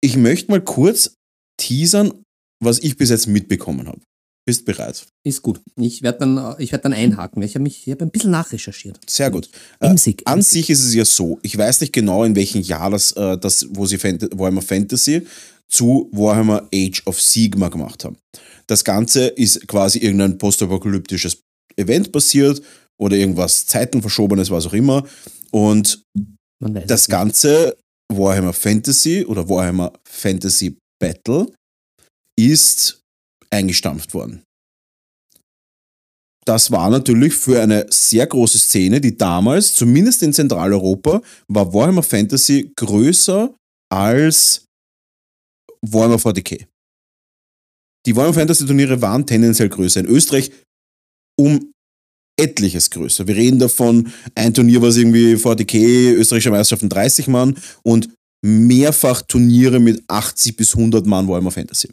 Ich möchte mal kurz teasern, was ich bis jetzt mitbekommen habe. Bist bereit? Ist gut. Ich werde dann, äh, ich werd dann einhaken, weil ich habe mich, ich habe ein bisschen nachrecherchiert. Sehr gut. Äh, Emsig. An emsig. sich ist es ja so, ich weiß nicht genau, in welchem Jahr das, äh, das wo sie Fant Warhammer Fantasy zu Warhammer Age of Sigma gemacht haben. Das Ganze ist quasi irgendein postapokalyptisches Event passiert oder irgendwas Zeitenverschobenes, was auch immer. Und das ganze Warhammer Fantasy oder Warhammer Fantasy Battle ist eingestampft worden. Das war natürlich für eine sehr große Szene, die damals, zumindest in Zentraleuropa, war Warhammer Fantasy größer als Warhammer 40k. Die Warhammer Fantasy Turniere waren tendenziell größer. In Österreich um etliches größer. Wir reden davon, ein Turnier war es irgendwie 40k, österreichische Meisterschaften 30 Mann und mehrfach Turniere mit 80 bis 100 Mann Warhammer Fantasy.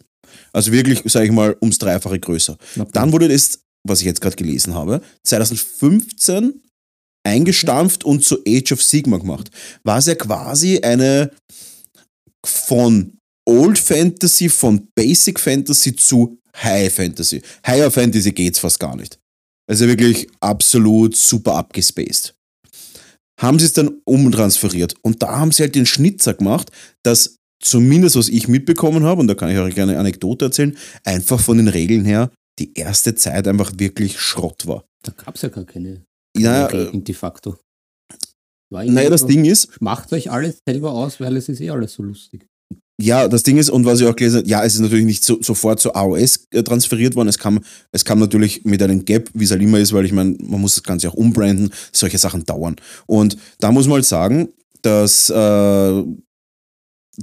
Also wirklich, sage ich mal, ums Dreifache größer. Dann wurde das, was ich jetzt gerade gelesen habe, 2015 eingestampft und zu Age of Sigma gemacht. Was ja quasi eine von Old Fantasy, von Basic Fantasy zu High Fantasy. Higher Fantasy geht's fast gar nicht. Also wirklich absolut super abgespaced. Haben sie es dann umtransferiert und da haben sie halt den Schnitzer gemacht, dass zumindest was ich mitbekommen habe, und da kann ich euch eine Anekdote erzählen, einfach von den Regeln her die erste Zeit einfach wirklich Schrott war. Da gab es ja gar keine Ja, Regeln de facto. War naja, das Ding ist, Macht euch alles selber aus, weil es ist eh alles so lustig. Ja, das Ding ist, und was ich auch gelesen habe, ja, es ist natürlich nicht so, sofort zu AOS äh, transferiert worden. Es kam, es kam natürlich mit einem Gap, wie es halt immer ist, weil ich meine, man muss das Ganze auch umbranden, solche Sachen dauern. Und da muss man halt sagen, dass, äh,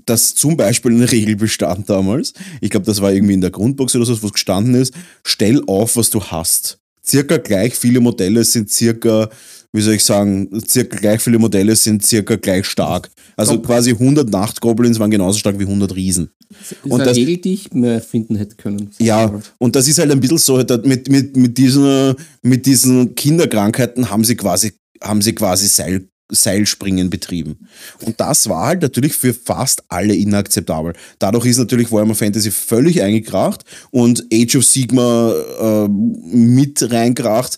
dass zum Beispiel eine Regel bestand damals, ich glaube, das war irgendwie in der Grundbox oder so, wo es gestanden ist, stell auf, was du hast. Circa gleich viele Modelle sind circa, wie soll ich sagen, circa gleich viele Modelle sind circa gleich stark. Also Top. quasi 100 Nachtgoblins waren genauso stark wie 100 Riesen. Das ist Und eine das- Regel, die ich mir finden hätte können. Ja, und das ist halt ein bisschen so, halt mit, mit, mit, diesen, mit diesen Kinderkrankheiten haben sie quasi, haben sie quasi Seil, Seilspringen betrieben. Und das war halt natürlich für fast alle inakzeptabel. Dadurch ist natürlich Warhammer Fantasy völlig eingekracht und Age of Sigma äh, mit reinkracht,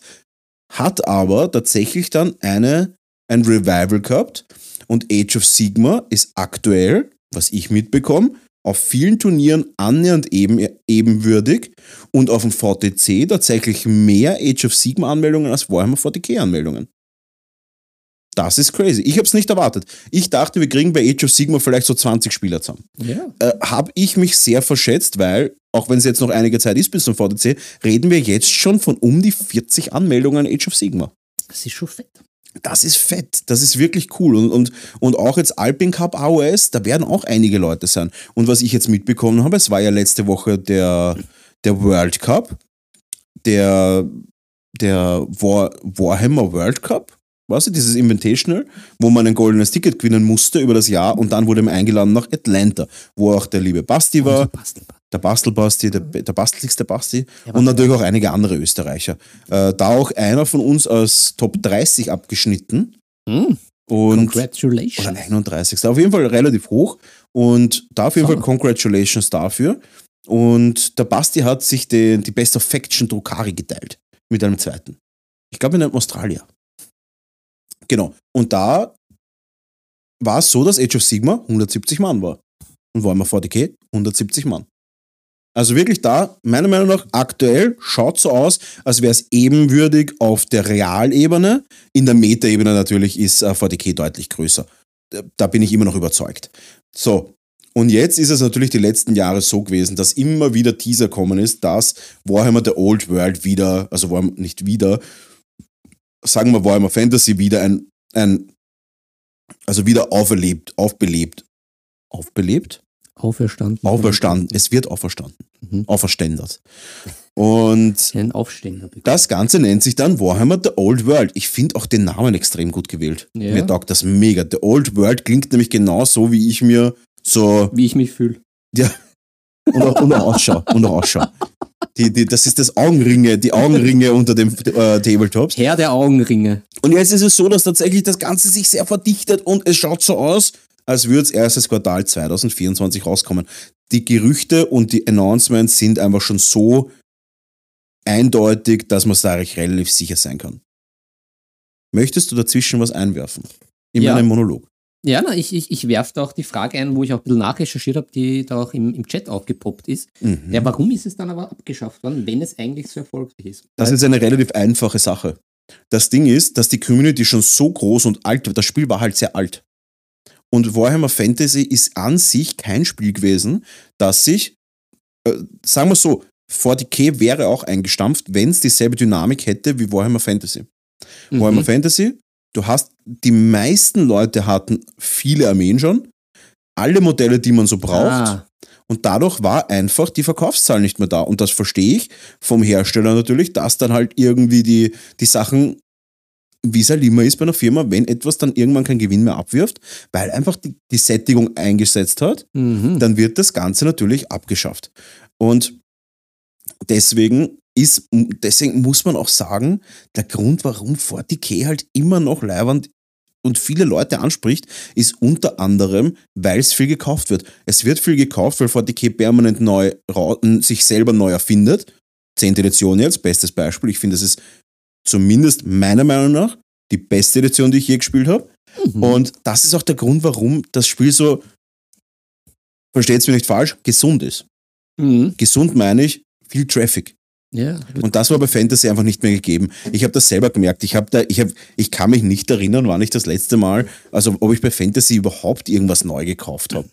hat aber tatsächlich dann eine, ein Revival gehabt und Age of Sigma ist aktuell, was ich mitbekomme, auf vielen Turnieren annähernd eben, ebenwürdig und auf dem VTC tatsächlich mehr Age of Sigma Anmeldungen als Warhammer 40k Anmeldungen. Das ist crazy. Ich habe es nicht erwartet. Ich dachte, wir kriegen bei Age of Sigma vielleicht so 20 Spieler zusammen. Ja. Äh, habe ich mich sehr verschätzt, weil, auch wenn es jetzt noch einige Zeit ist bis zum VTC, reden wir jetzt schon von um die 40 Anmeldungen an Age of Sigma. Das ist schon fett. Das ist fett, das ist wirklich cool. Und, und, und auch jetzt Alpine Cup AOS, da werden auch einige Leute sein. Und was ich jetzt mitbekommen habe, es war ja letzte Woche der, der World Cup, der, der War, Warhammer World Cup, weißt du, dieses Invitational, wo man ein goldenes Ticket gewinnen musste über das Jahr und dann wurde man eingeladen nach Atlanta, wo auch der liebe Basti war, der Bastelbasti, der, der basteligste Basti Ja, und natürlich auch einige andere Österreicher. Äh, da auch einer von uns als Top 30 abgeschnitten Mm, und congratulations. oder 31. Auf jeden Fall relativ hoch. Und da auf jeden Hammer. Fall Congratulations dafür. Und der Basti hat sich den, die Best of Faction Drukari geteilt. Mit einem zweiten. Ich glaube in einem Australier. Genau. Und da war es so, dass Age of Sigma 170 Mann war. Und Warhammer 40k 170 Mann. Also wirklich da, meiner Meinung nach, aktuell schaut so aus, als wäre es ebenwürdig auf der Realebene. In der Metaebene natürlich ist äh, 40k deutlich größer. Da- bin ich immer noch überzeugt. So, und jetzt ist es natürlich die letzten Jahre so gewesen, dass immer wieder Teaser kommen ist, dass Warhammer The Old World wieder, also Warhammer nicht wieder, sagen wir Warhammer Fantasy wieder ein, ein also wieder auferlebt, aufbelebt, aufbelebt? Auferstanden. Auferstanden. Es wird auferstanden. Mhm. Auferständert. Und das Ganze nennt sich dann Warhammer The Old World. Ich finde auch den Namen extrem gut gewählt. Ja. Mir taugt das mega. The Old World klingt nämlich genau so, wie ich mir so Wie ich mich fühle. ja, und auch, und auch Ausschau. Und auch Ausschau. Die, die, das ist das Augenringe, die Augenringe unter den äh, Tabletops. Herr der Augenringe. Und jetzt ist es so, dass tatsächlich das Ganze sich sehr verdichtet und es schaut so aus, als würde es erstes Quartal 2024 rauskommen. Die Gerüchte und die Announcements sind einfach schon so eindeutig, dass man da recht relativ sicher sein kann. Möchtest du dazwischen was einwerfen? In Ja. meinem Monolog. Ja, na, ich, ich, ich werfe da auch die Frage ein, wo ich auch ein bisschen nachrecherchiert habe, die da auch im, im Chat aufgepoppt ist. Mhm. Ja, warum ist es dann aber abgeschafft worden, wenn es eigentlich so erfolgreich ist? Das ist eine relativ einfache Sache. Das Ding ist, dass die Community schon so groß und alt war. Das Spiel war halt sehr alt. Und Warhammer Fantasy ist an sich kein Spiel gewesen, das sich, äh, sagen wir so, 40k wäre auch eingestampft, wenn es dieselbe Dynamik hätte wie Warhammer Fantasy. Warhammer Mhm. Fantasy, du hast, die meisten Leute hatten viele Armeen schon, alle Modelle, die man so braucht. Ah, Und dadurch war einfach die Verkaufszahl nicht mehr da. Und das verstehe ich vom Hersteller natürlich, dass dann halt irgendwie die, die Sachen, wie es halt immer ist bei einer Firma, wenn etwas dann irgendwann keinen Gewinn mehr abwirft, weil einfach die, die Sättigung eingesetzt hat, mhm. dann wird das Ganze natürlich abgeschafft. Und deswegen ist, deswegen muss man auch sagen, der Grund, warum 40k halt immer noch leiwand und viele Leute anspricht, ist unter anderem, weil es viel gekauft wird. Es wird viel gekauft, weil 40k permanent neu sich selber neu erfindet. Zehnte Edition jetzt, bestes Beispiel. Ich finde, das ist zumindest meiner Meinung nach die beste Edition, die ich je gespielt habe. Mhm. Und das ist auch der Grund, warum das Spiel so, versteht es mir nicht falsch, gesund ist. Mhm. Gesund meine ich, viel Traffic. Ja, Und das war bei Fantasy einfach nicht mehr gegeben. Ich habe das selber gemerkt. Ich, da, ich, hab, ich kann mich nicht erinnern, wann ich das letzte Mal, also ob ich bei Fantasy überhaupt irgendwas neu gekauft habe.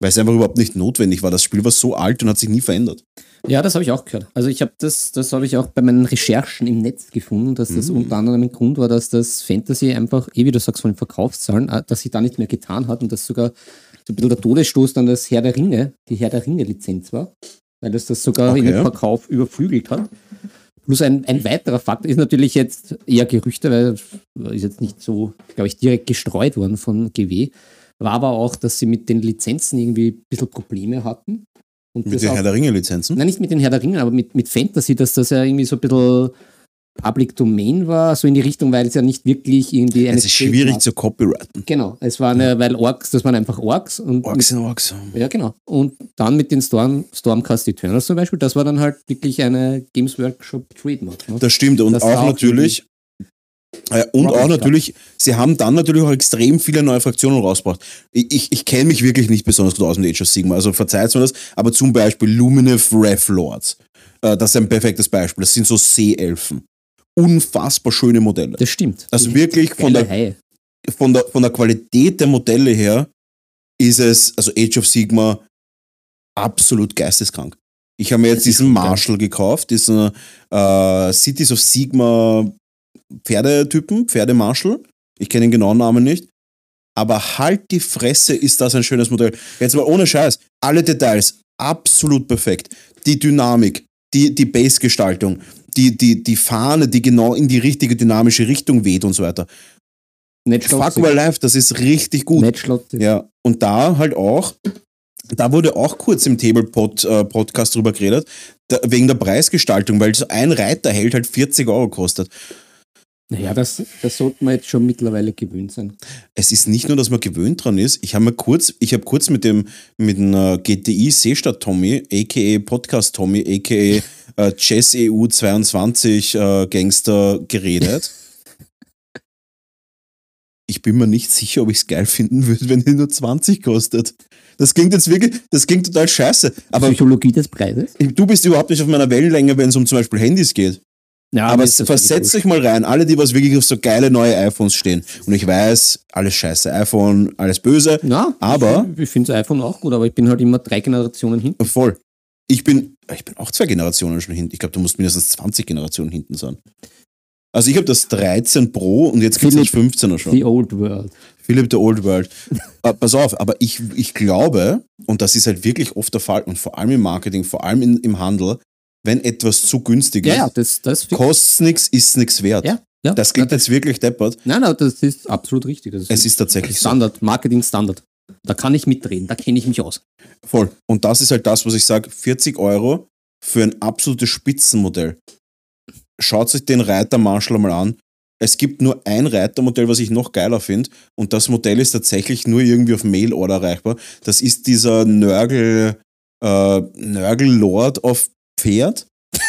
Weil es einfach überhaupt nicht notwendig war. Das Spiel war so alt und hat sich nie verändert. ja das habe ich auch gehört. Also ich habe das, das habe ich auch bei meinen Recherchen im Netz gefunden, dass das Mhm. unter anderem ein Grund war, dass das Fantasy einfach, eh wie du sagst, von den Verkaufszahlen, äh, dass sich da nicht mehr getan hat und dass sogar so ein bisschen der Todesstoß dann das Herr der Ringe, die Herr der Ringe-Lizenz war, weil das das sogar in Okay. den Verkauf überflügelt hat. Plus ein, ein weiterer Fakt ist natürlich jetzt eher Gerüchte, weil ist jetzt nicht so, glaube ich, direkt gestreut worden von GW. War aber auch, dass sie mit den Lizenzen irgendwie ein bisschen Probleme hatten. Und Mit das den auch- Herr der Ringe-Lizenzen. Nein, nicht mit den Herr der Ringe, aber mit, mit Fantasy, dass das ja irgendwie so ein bisschen Public Domain war, so in die Richtung, weil es ja nicht wirklich irgendwie eine. Es ist schwierig Trademark- zu copyrighten. Genau, es war eine, weil Orks, das waren einfach Orks und Orks sind Orks. Ja, genau. Und dann mit den Storm, Stormcast Eternals zum Beispiel, das war dann halt wirklich eine Games Workshop Trademark. Ne? Das stimmt. Und Das auch auch natürlich, Äh, und auch natürlich, sie haben dann natürlich auch extrem viele neue Fraktionen rausgebracht. Ich, ich, ich kenne mich wirklich nicht besonders gut aus mit Age of Sigma, also verzeiht mir das, aber zum Beispiel Lumineth Rev Lords. Äh, das ist ein perfektes Beispiel. Das sind so Seeelfen. Unfassbar schöne Modelle. Das stimmt. Also wirklich von der, von, der, von der Qualität der Modelle her ist es, also Age of Sigma, absolut geisteskrank. Ich habe mir jetzt Das diesen. Marshall gekauft, diesen äh, Cities of Sigma Pferdetypen, Pferdemarshall. Ich kenne den genauen Namen nicht. Aber halt die Fresse, ist das ein schönes Modell. Jetzt mal ohne Scheiß. Alle Details, absolut perfekt. Die Dynamik, die, die Base-Gestaltung, die, die, die Fahne, die genau in die richtige dynamische Richtung weht und so weiter. Nicht Fuck my life, das ist richtig gut. Nicht schlotzig. Ja, und da halt auch, da wurde auch kurz im Tablepod-Podcast drüber geredet, da, wegen der Preisgestaltung, weil so ein Reiter hält halt 40 Euro kostet. Naja, das, das sollte man jetzt schon mittlerweile gewöhnt sein. Es ist nicht nur, dass man gewöhnt dran ist. Ich habe mir kurz, ich habe kurz mit dem, mit dem äh, GTI Seestadt Tommy, aka Podcast Tommy, aka äh, Chess EU 22 äh, Gangster geredet. Ich bin mir nicht sicher, ob ich es geil finden würde, wenn die nur 20 kostet. Das klingt jetzt wirklich, das klingt total scheiße. Aber Psychologie des Preises? du bist überhaupt nicht auf meiner Wellenlänge, wenn es um zum Beispiel Handys geht. Ja, Aber versetzt euch mal rein, alle, die was wirklich auf so geile neue iPhones stehen. Und ich weiß, alles scheiße, iPhone, alles böse. Ja, Aber- ich, ich finde das iPhone auch gut, aber ich bin halt immer drei Generationen hinten. Voll. Ich bin, ich bin auch zwei Generationen schon hinten. Ich glaube, du musst mindestens 20 Generationen hinten sein. Also ich habe das 13 Pro und jetzt gibt es das Philipp, 15er schon. The Old World. Philip the Old World. äh, pass auf, aber ich, ich glaube, und das ist halt wirklich oft der Fall, und vor allem im Marketing, vor allem in, im Handel, wenn etwas zu günstig Ja, ja, ist, das, das kostet nichts, ist nichts wert. ja, ja. Das klingt jetzt wirklich deppert. Nein, nein, das ist absolut richtig. Das ist, Es ist tatsächlich so. Standard, Marketing-Standard. Da kann ich mitreden, da kenne ich mich aus. Voll. Und das ist halt das, was ich sage, 40 Euro für ein absolutes Spitzenmodell. Schaut sich den Reiter Marshall mal an. Es gibt nur ein Reitermodell, was ich noch geiler finde. Und das Modell ist tatsächlich nur irgendwie auf Mail-Order erreichbar. Das ist dieser Nörgel, äh, Nörgel-Lord auf Pferd.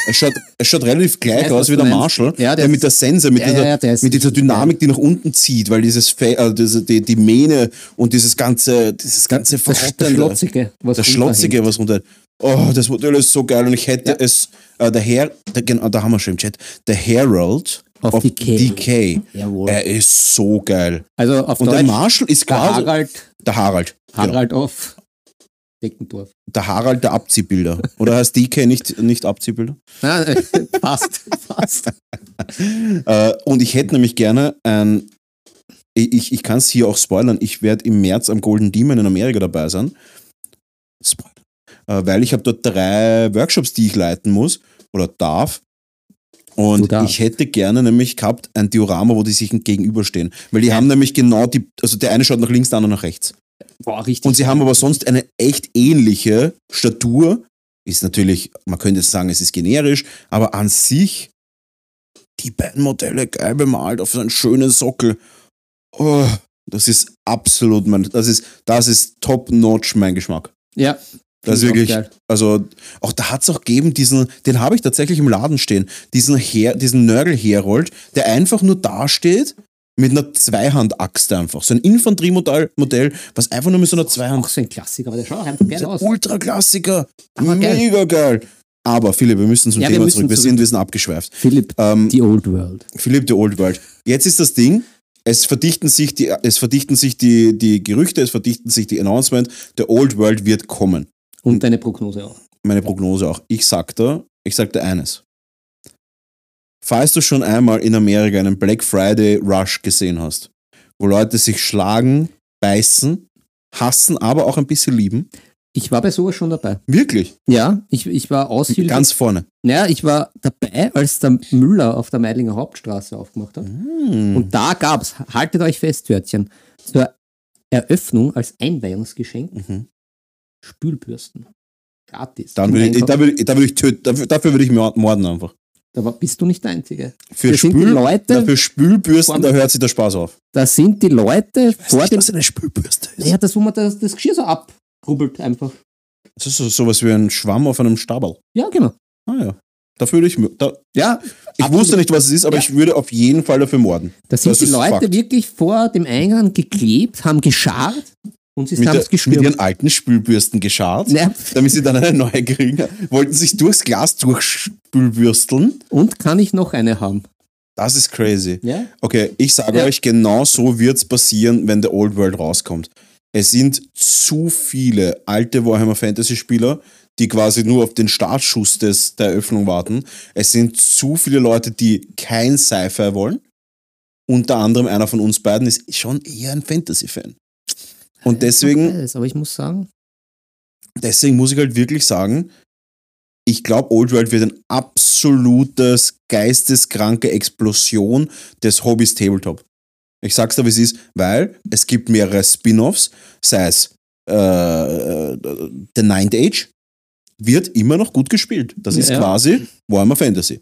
Es schaut, es schaut relativ gleich aus wie der. Marshall, Ja, der der mit der Sense, mit, Ja, dieser, ja, der mit dieser Dynamik, die nach unten zieht, weil dieses Fe äh, diese, die, die Mähne und dieses ganze, dieses ganze Das, das Verrottende. Schlotzige. Was Das. Schlotzige, was runter. Oh, das Modell ist so geil und ich hätte es, äh, der Herr, der, genau, da haben wir schon im Chat, der Herald Of Decay. Decay. Jawohl. Er ist so geil. Also auf Und der Deutsch, Marshall ist der quasi Harald, der Harald. Genau. Harald auf Deckendorf. Der Harald der Abziehbilder. Oder heißt Decay nicht, nicht Abziehbilder? Äh, fast, fast. Äh, und ich hätte nämlich gerne ein, ich, ich, kann es hier auch spoilern, ich werde im März am Golden Demon in Amerika dabei sein. Spoiler. Äh, weil ich habe dort drei Workshops, die ich leiten muss oder darf. Und ich hätte gerne nämlich gehabt ein Diorama, wo die sich gegenüberstehen. Weil die haben nämlich genau die, also der eine schaut nach links, der andere nach rechts. Boah, richtig. Und sie haben aber sonst eine echt ähnliche Statur. Ist natürlich, man könnte jetzt sagen, es ist generisch, aber an sich die beiden Modelle geil bemalt auf so einen schönen Sockel. Oh, das ist absolut mein, das ist, das ist top-notch mein Geschmack. ja, Das ist wirklich, geil. also auch da hat es auch gegeben, diesen, den habe ich tatsächlich im Laden stehen, diesen, Her, diesen Nörgel-Herold, der einfach nur dasteht mit einer Zweihand-Axt einfach. So ein Infanteriemodell, Modell, was einfach nur mit so einer Zweihand Auch so ein Klassiker, aber der schaut auch einfach geil aus. Ultra-Klassiker. Aber geil. Mega geil. Aber Philipp, wir müssen zum Ja, wir Thema müssen zurück. Wir zurück. sind, wir sind abgeschweift. Philipp, Ähm, die Old World. Philipp, the Old World. Jetzt ist das Ding, es verdichten sich die, es verdichten sich die, die Gerüchte, es verdichten sich die Announcement, der Old World wird kommen. Und deine Prognose auch. Meine Prognose auch. Ich sag da, ich sag da eines. Falls du schon einmal in Amerika einen Black Friday Rush gesehen hast, wo Leute sich schlagen, beißen, hassen, aber auch ein bisschen lieben. Ich war bei sowas schon dabei. Wirklich. Ja, ich, ich war Aushilfe. Ganz vorne. naja, ich war dabei, als der Müller auf der Meidlinger Hauptstraße aufgemacht hat. Hm. Und da gab's, haltet euch fest, Törtchen, zur Eröffnung als Einweihungsgeschenk Mhm. Spülbürsten. Gratis. Dann würde ich, da würde ich, da würde ich töten. Dafür, dafür würde ich mord- morden einfach. Da bist du nicht der Einzige. Für, die Spül, Leute- na, für Spülbürsten, da hört sich der Spaß auf. Da sind die Leute vor dem. eine Spülbürste ist. Ja, das, wo man das, das Geschirr so abrubbelt einfach. Das ist so, sowas wie ein Schwamm auf einem Stabel. Ja, genau. Ah ja. Da würde ich, da, Ja, ich absolut. wusste nicht, was es ist, aber Ja. ich würde auf jeden Fall dafür morden. Da sind Das die Leute Fakt. wirklich vor dem Eingang geklebt, haben geschart und sie Mit, haben es mit geschwürmt. ihren alten Spülbürsten geschart, Ja. damit sie dann eine neue kriegen. Wollten sich durchs Glas durchspülbürsteln. Und kann ich noch eine haben? Das ist crazy. Ja. Okay, ich sage Ja. euch, genau so wird es passieren, wenn der Old World rauskommt. Es sind zu viele alte Warhammer Fantasy Spieler, die quasi nur auf den Startschuss des, der Eröffnung warten. Es sind zu viele Leute, die kein Sci-Fi wollen. Unter anderem einer von uns beiden ist schon eher ein Fantasy-Fan. Und deswegen, Weiß, aber ich muss sagen, deswegen muss ich halt wirklich sagen, ich glaube, Old World wird ein absolutes geisteskranke Explosion des Hobbys Tabletop. Ich sag's dir, wie es ist, weil es gibt mehrere Spin-offs, sei es äh, The Ninth Age, wird immer noch gut gespielt. Das ist Ja. quasi Warhammer Fantasy.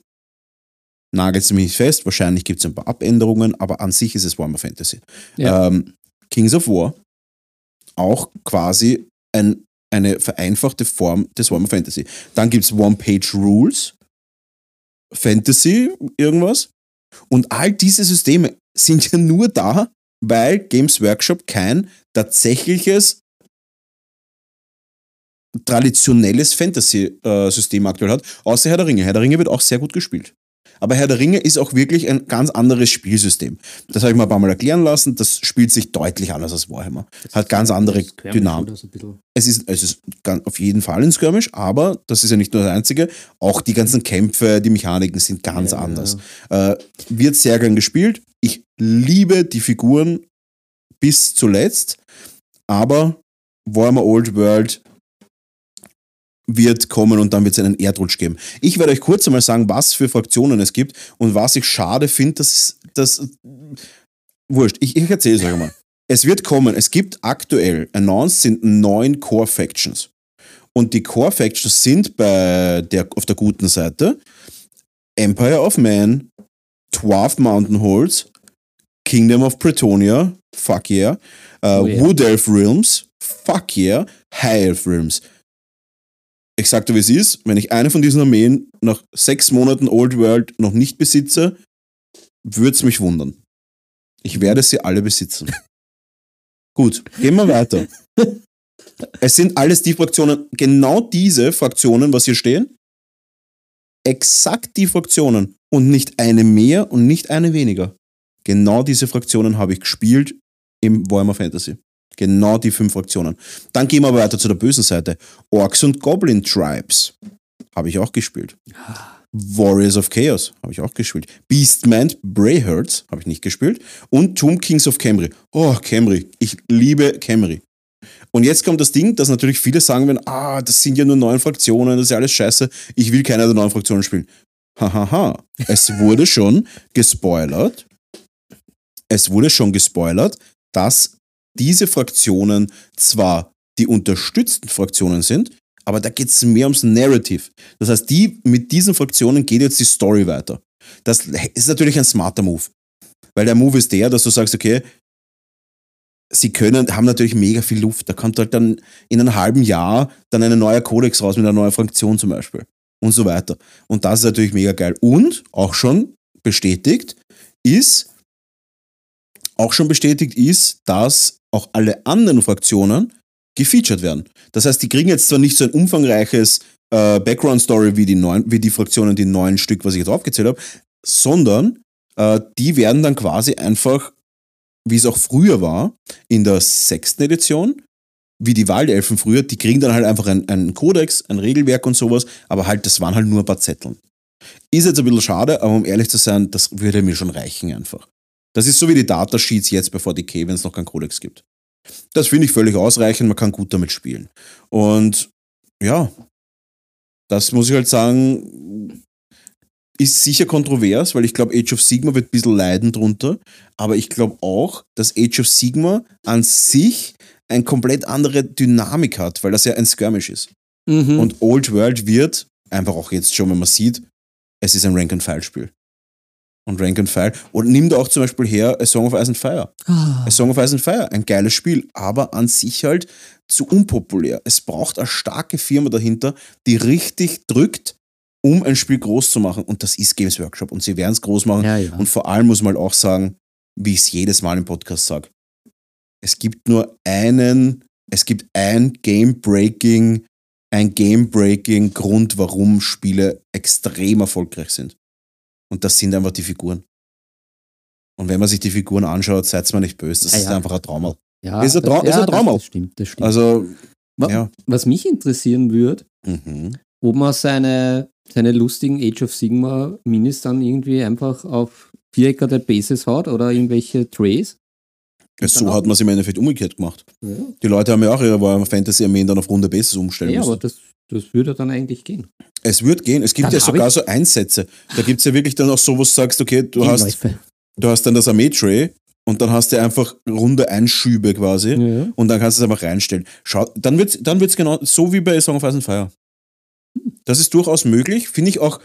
Nagelt mich nicht fest, wahrscheinlich gibt es ein paar Abänderungen, aber an sich ist es Warhammer Fantasy. Ja. Ähm, Kings of War, auch quasi ein, eine vereinfachte Form des Warhammer Fantasy. Dann gibt es One-Page-Rules, Fantasy, irgendwas. Und all diese Systeme sind ja nur da, weil Games Workshop kein tatsächliches traditionelles Fantasy-System aktuell hat, außer Herr der Ringe. Herr der Ringe wird auch sehr gut gespielt. Aber Herr der Ringe ist auch wirklich ein ganz anderes Spielsystem. Das habe ich mir ein paar Mal erklären lassen. Das spielt sich deutlich anders als Warhammer. Hat ganz andere Dynamik. Es ist, es ist auf jeden Fall ein Skirmish, aber das ist ja nicht nur das Einzige. Auch die ganzen Kämpfe, die Mechaniken sind ganz Ja, anders. Äh, wird sehr gern gespielt. Ich liebe die Figuren bis zuletzt, aber Warhammer Old World wird kommen und dann wird es einen Erdrutsch geben. Ich werde euch kurz einmal sagen, was für Fraktionen es gibt und was ich schade finde, dass das wurscht. Ich, ich erzähle es euch mal. Es wird kommen. Es gibt aktuell announced sind neun Core Factions. Und die Core Factions sind bei der, auf der guten Seite Empire of Man, Dwarf Mountain Holds, Kingdom of Bretonia, fuck yeah, äh, Oh yeah. Wood Elf Realms, fuck yeah, High Elf Realms. Ich sagte, wie es ist, wenn ich eine von diesen Armeen nach sechs Monaten Old World noch nicht besitze, würde es mich wundern. Ich werde sie alle besitzen. Gut, gehen wir weiter. Es sind alles die Fraktionen, genau diese Fraktionen, was hier stehen, exakt die Fraktionen und nicht eine mehr und nicht eine weniger. Genau diese Fraktionen habe ich gespielt im Warhammer Fantasy. Genau die fünf Fraktionen. Dann gehen wir aber weiter zu der bösen Seite. Orks und Goblin Tribes habe ich auch gespielt. Warriors of Chaos habe ich auch gespielt. Beastman Brayherds habe ich nicht gespielt. Und Tomb Kings of Camry. Oh, Camry. Ich liebe Camry. Und jetzt kommt das Ding, dass natürlich viele sagen werden, ah, das sind ja nur neun Fraktionen, das ist ja alles scheiße, ich will keine der neuen Fraktionen spielen. Hahaha. Es wurde schon gespoilert. Es wurde schon gespoilert, dass diese Fraktionen zwar die unterstützten Fraktionen sind, aber da geht es mehr ums Narrative. Das heißt, die, mit diesen Fraktionen geht jetzt die Story weiter. Das ist natürlich ein smarter Move. Weil der Move ist der, dass du sagst, okay, sie können, haben natürlich mega viel Luft. Da kommt halt dann in einem halben Jahr dann ein neuer Kodex raus mit einer neuen Fraktion zum Beispiel. Und so weiter. Und das ist natürlich mega geil. Und auch schon bestätigt ist, auch schon bestätigt ist, dass auch alle anderen Fraktionen gefeatured werden. Das heißt, die kriegen jetzt zwar nicht so ein umfangreiches äh, Background-Story wie die, neun, wie die Fraktionen, die neun Stück, was ich jetzt aufgezählt habe, sondern äh, die werden dann quasi einfach, wie es auch früher war, in der sechsten Edition, wie die Waldelfen früher, die kriegen dann halt einfach einen, Kodex, ein Regelwerk und sowas, aber halt, das waren halt nur ein paar Zetteln. Ist jetzt ein bisschen schade, aber um ehrlich zu sein, das würde mir schon reichen einfach. Das ist so wie die Datasheets jetzt bei 40k, wenn es noch keinen Kodex gibt. Das finde ich völlig ausreichend, man kann gut damit spielen. Und ja, das muss ich halt sagen, ist sicher kontrovers, weil ich glaube, Age of Sigma wird ein bisschen leiden drunter. Aber ich glaube auch, dass Age of Sigma an sich eine komplett andere Dynamik hat, weil das ja ein Skirmish ist. Mhm. Und Old World wird, einfach auch jetzt schon, wenn man sieht, es ist ein Rank-and-File-Spiel. Und Rank-and-File. Und nimm da auch zum Beispiel her A Song of Ice and Fire. Ah. A Song of Ice and Fire, ein geiles Spiel, aber an sich halt zu unpopulär. Es braucht eine starke Firma dahinter, die richtig drückt, um ein Spiel groß zu machen. Und das ist Games Workshop. Und sie werden es groß machen. Ja, ja. Und vor allem muss man auch sagen, wie ich es jedes Mal im Podcast sage, es gibt nur einen, es gibt ein Game-Breaking, ein Game-Breaking Grund, warum Spiele extrem erfolgreich sind. Und das sind einfach die Figuren. Und wenn man sich die Figuren anschaut, seid mal nicht böse. Das Ja, ist ja. einfach ein Trauma. Ja, Ist ein ist ja, ein Trauma. Das, stimmt, das stimmt. Also, ja. Was mich interessieren würde, Mhm. ob man seine, seine lustigen Age of Sigma Minis dann irgendwie einfach auf viereckerte Bases hat oder irgendwelche Trays. Ja, so hat man es im Endeffekt umgekehrt gemacht. Ja, Die Leute haben ja auch ihre Warhammer Fantasy Armeen dann auf runde Bases umstellen ja müssen. aber das, das würde dann eigentlich gehen. Es wird gehen. Es gibt Dann ja sogar so Einsätze. Da gibt es ja wirklich dann auch so, wo du sagst, okay, du hast, du hast dann das Armee-Tray und dann hast du einfach runde Einschübe quasi Ja. und dann kannst du es einfach reinstellen. Schau, dann wird es dann wird's genau so wie bei Song of Ice and Fire. Das ist durchaus möglich. Finde ich auch,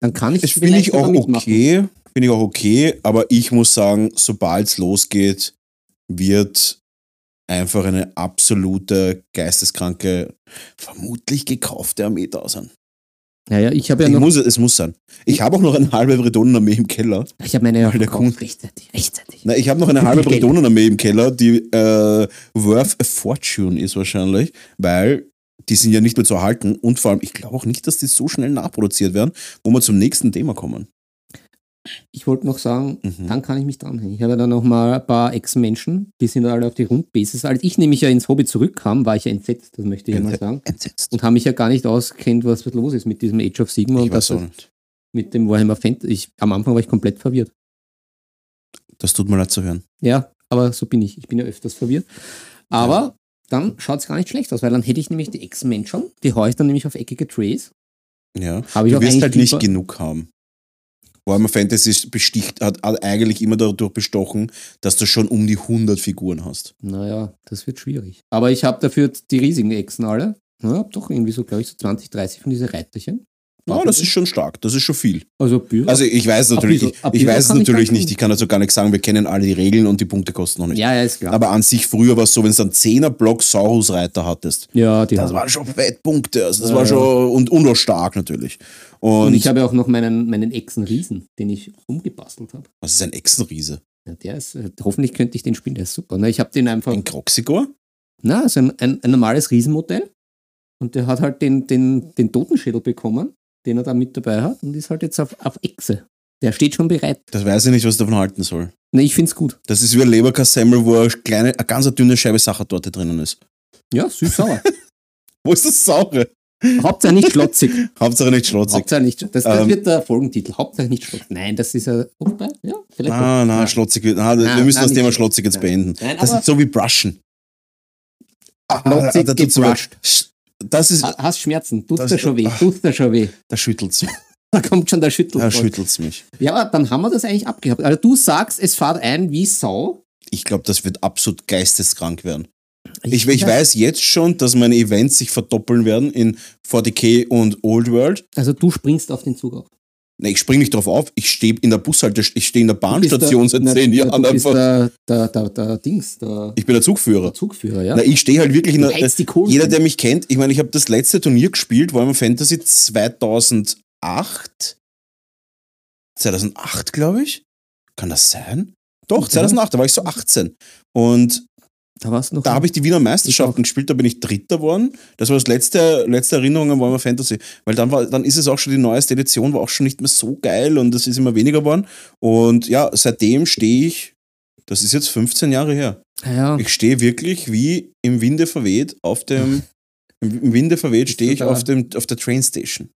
Dann kann ich das finde ich auch okay. Finde ich auch okay, aber ich muss sagen, sobald es losgeht, wird einfach eine absolute geisteskranke, vermutlich gekaufte Armee da sein. Ja, ja, ich habe ja ich noch. muss, es muss sein. Ich habe auch noch eine halbe Bretonenarmee im Keller. Ich habe meine ja Kunde- rechtzeitig, rechtzeitig. Na, ich habe noch eine halbe. Bretonenarmee im Keller, die äh, worth a fortune ist wahrscheinlich, weil die sind ja nicht mehr zu erhalten und vor allem, ich glaube auch nicht, dass die so schnell nachproduziert werden, wo wir zum nächsten Thema kommen. Ich wollte noch sagen, Mhm. dann kann ich mich dranhängen. Ich habe dann noch mal ein paar Ex-Menschen, die sind alle auf die Rundbasis. Als ich nämlich ja ins Hobby zurückkam, war ich ja entsetzt, das möchte ich ja mal sagen. Entsetzt. Und habe mich ja gar nicht auskennt, was los ist mit diesem Age of Sigma Ich und das mit dem Warhammer Fantasy. Ich, am Anfang war ich komplett verwirrt. Das tut mir leid zu hören. Ja, aber so bin ich. Ich bin ja öfters verwirrt. Aber dann schaut es gar nicht schlecht aus, weil dann hätte ich nämlich die Ex-Menschen, die haue ich dann nämlich auf eckige Trays. Ja. Habe ich Du auch wirst halt nicht genug haben. Warhammer Fantasy besticht, hat hat eigentlich immer dadurch bestochen, dass du schon um die 100 Figuren hast. Naja, das wird schwierig. Aber ich habe dafür die riesigen Echsen alle. Ja, hab doch irgendwie so, glaube ich, so 20, 30 von diesen Reiterchen. Ja, das ist schon stark, das ist schon viel. Also, Büro. Also ich weiß natürlich, bisschen- ich, ich weiß es natürlich nicht, ich kann also gar nicht sagen, wir kennen alle die Regeln und die Punkte kosten noch nicht. ja, ja, ist klar. Aber an sich früher war es so, wenn du einen 10er Block Saurus-Reiter hattest, ja, die das waren schon Fettpunkte, also das Ja, war ja. schon, und, und auch stark natürlich. Und, Und ich habe ja auch noch meinen, meinen Echsen-Riesen, den ich umgebastelt habe. was ist ein Echsenriese? Ja, der ist, äh, hoffentlich könnte ich den spielen, der ist super. Ne? Ich habe den einfach, Ein Croxigor? na, also ein, ein, ein normales Riesenmodell. Und der hat halt den, den, den Totenschädel bekommen, den er da mit dabei hat und ist halt jetzt auf, auf Echse. Der steht schon bereit. Das weiß ich nicht, was ich davon halten soll. Ne, ich finde es gut. Das ist wie ein Leberkassemmel, wo eine, kleine, eine ganz dünne Scheibe Sachertorte drinnen ist. Ja, süß-sauer. Wo ist das Saure? Hauptsache nicht schlotzig. Hauptsache nicht schlotzig. Hauptsache nicht, das, das Ähm. wird der Folgentitel. Hauptsache nicht schlotzig. Nein, das ist ja, wobei, ja, vielleicht. Ah, na, Ja. schlotzig. Na, wir Nein, müssen nein, das Thema schlotzig jetzt Nein. beenden. Nein, das ist so wie Brushen. Ah, Schlotzig mir- gebrusht. Das ist, Ha- Hast Schmerzen? Tut dir schon weh? Tut dir schon weh? da schüttelt's. Da kommt schon der Schüttel. Da schüttelt's mich. Ja, aber dann haben wir das eigentlich abgehabt. Also du sagst, es fahrt ein wie Sau. Ich glaube, das wird absolut geisteskrank werden. Ich, ich weiß jetzt schon, dass meine Events sich verdoppeln werden in 40k und Old World. Also du springst auf den Zug auf. Ne, ich springe nicht drauf auf. Ich stehe in der Bushalte, ich stehe in der Bahnstation seit na, zehn na, Jahren Du bist einfach. der, der, der, der Dings, der, Ich bin der Zugführer. der Zugführer, ja. Na, ich stehe halt wirklich in der. Jeder, der mich kennt, ich meine, ich habe das letzte Turnier gespielt, Warhammer Fantasy 2008. 2008, glaube ich. Kann das sein? Doch, Ja. 2008, da war ich so 18. Und da warst du noch. da habe ich die Wiener Meisterschaften gespielt, da bin ich Dritter geworden. Das war das letzte, letzte Erinnerung an Warhammer Fantasy. Weil dann, war, dann ist es auch schon, die neueste Edition war auch schon nicht mehr so geil und es ist immer weniger geworden. Und ja, seitdem stehe ich, das ist jetzt 15 Jahre her. ja, Ich stehe wirklich wie im Winde verweht auf dem, im Winde verweht stehe ich auf, dem, auf der Trainstation.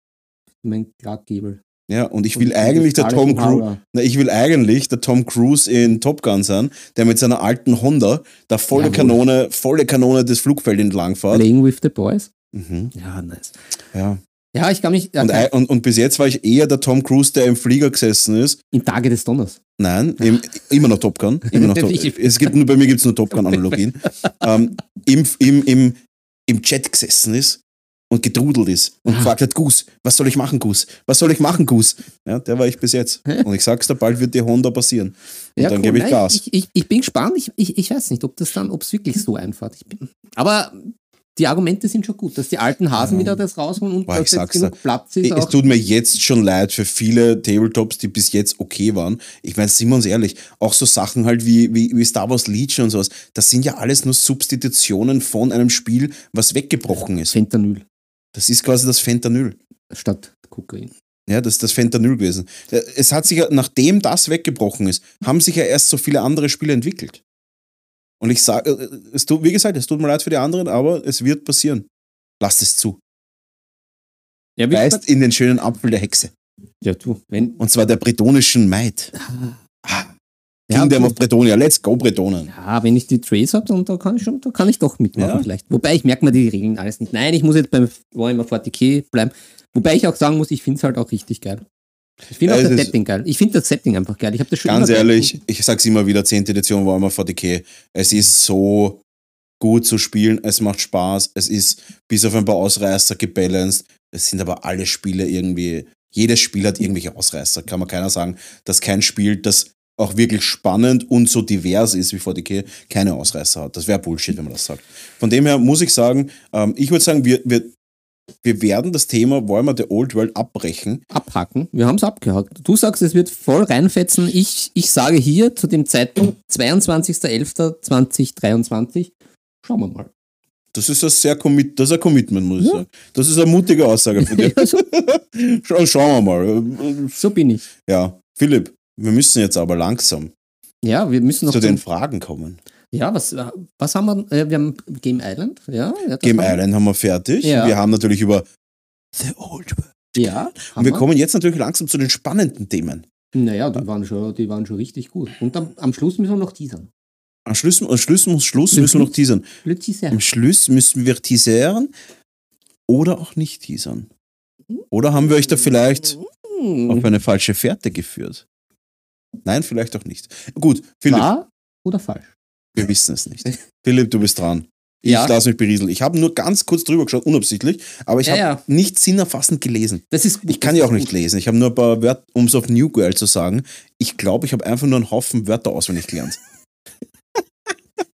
mein Clarkgebel. Ja, und ich will Und eigentlich der Tom Cruise, na, ich will eigentlich der Tom Cruise in Top Gun sein, der mit seiner alten Honda da volle Jawohl. Kanone, volle Kanone das Flugfeld entlang fährt. Playing with the Boys. Mhm, Ja, nice. ja. Ja, ich kann mich. Ja, Und, und, und bis jetzt war ich eher der Tom Cruise, der im Flieger gesessen ist. Im Tage des Donners. Nein, im, immer noch Top Gun. Immer noch Top, es gibt, nur- bei mir gibt es nur Top Gun-Analogien. ähm, im, im, im, Im Chat gesessen ist und gedrudelt ist und gefragt hat, Gus, was soll ich machen, Gus? Was soll ich machen, Gus? Ja, der war ich bis jetzt. Und ich sag's dir, bald wird die Honda passieren. Und dann cool. gebe ich Nein, Gas. Ich, ich, ich bin gespannt. Ich, ich, ich weiß nicht, ob das dann, ob es wirklich so einfach Ich bin, aber die Argumente sind schon gut, dass die alten Hasen Ja. wieder das rausholen und Boah, dass jetzt genug dir. Platz ist. Es tut mir jetzt schon leid für viele Tabletops, die bis jetzt okay waren. Ich meine, sind wir uns ehrlich, auch so Sachen halt wie, wie, wie Star Wars Legion und sowas, das sind ja alles nur Substitutionen von einem Spiel, was weggebrochen ist. Fentanyl Das ist quasi das Fentanyl. statt Kokain. Ja, das ist das Fentanyl gewesen. Äh, Es hat sich ja, nachdem das weggebrochen ist, haben sich ja erst so viele andere Spiele entwickelt. Und ich sage, es tut, wie gesagt, es tut mir leid für die anderen, aber es wird passieren. Lasst es zu. Ja, Beißt in den schönen Apfel der Hexe. ja, du, wenn. Und zwar der bretonischen Maid. Ja, Kingdom du- of Bretonia, let's go Bretonen. Ja, wenn ich die Trace habe, dann da kann ich schon, da kann ich doch mitmachen Ja. vielleicht. Wobei ich merke mir die Regeln alles nicht. Nein, ich muss jetzt beim Warhammer 40k bleiben. Wobei ich auch sagen muss, ich finde es halt auch richtig geil. Ich finde Ja, auch es das Setting geil. Ich finde das Setting einfach geil. Ich habe das schon Ganz geil ehrlich, gefunden. ich sag's immer wieder, 10. Edition Warhammer 40k. Es ist so gut zu spielen, es macht Spaß, es ist bis auf ein paar Ausreißer gebalanced. Es sind aber alle Spiele irgendwie, jedes Spiel hat irgendwelche Ausreißer. Kann man keiner sagen, dass kein Spiel, das auch wirklich spannend und so divers ist wie 40k, keine Ausreißer hat. Das wäre Bullshit, wenn man das sagt. Von dem her muss ich sagen, ähm, ich würde sagen, wir, wir, wir werden das Thema Warhammer The Old World abbrechen. abhaken. Wir haben es abgehakt. Du sagst, es wird voll reinfetzen. Ich, ich sage hier zu dem Zeitpunkt 22.11.2023. Schauen wir mal. Das ist ein sehr commit, das ist ein Commitment, muss ich Ja. sagen. Das ist eine mutige Aussage von dir. Schauen wir mal. so bin ich. Ja, Philipp, wir müssen jetzt aber langsam Ja, wir müssen noch zu den Fragen kommen. Ja, was, was haben wir? Äh, wir haben Game Island. Ja, Game haben- Island haben wir fertig. Ja. Wir haben natürlich über The Old World. Ja, Und wir wir. kommen jetzt natürlich langsam zu den spannenden Themen. Naja, die waren schon, die waren schon richtig gut. Und am, am Schluss müssen wir noch teasern. Am Schluss, am Schluss muss Schluss müssen wir noch teasern. Am Schluss müssen wir teasern oder auch nicht teasern. Oder haben wir euch da vielleicht Hm, auf eine falsche Fährte geführt? Nein, vielleicht auch nicht. Gut, Philipp, Wahr oder falsch? wir wissen es nicht. Philipp, du bist dran. Ich Ja. lasse mich berieseln. Ich habe nur ganz kurz drüber geschaut, unabsichtlich, aber ich Ja, habe ja. nicht sinnerfassend gelesen. Das ist Ich kann ja auch nicht lesen. Ich habe nur ein paar Wörter, um es auf New Girl zu sagen. Ich glaube, ich habe einfach nur einen Haufen Wörter auswendig gelernt.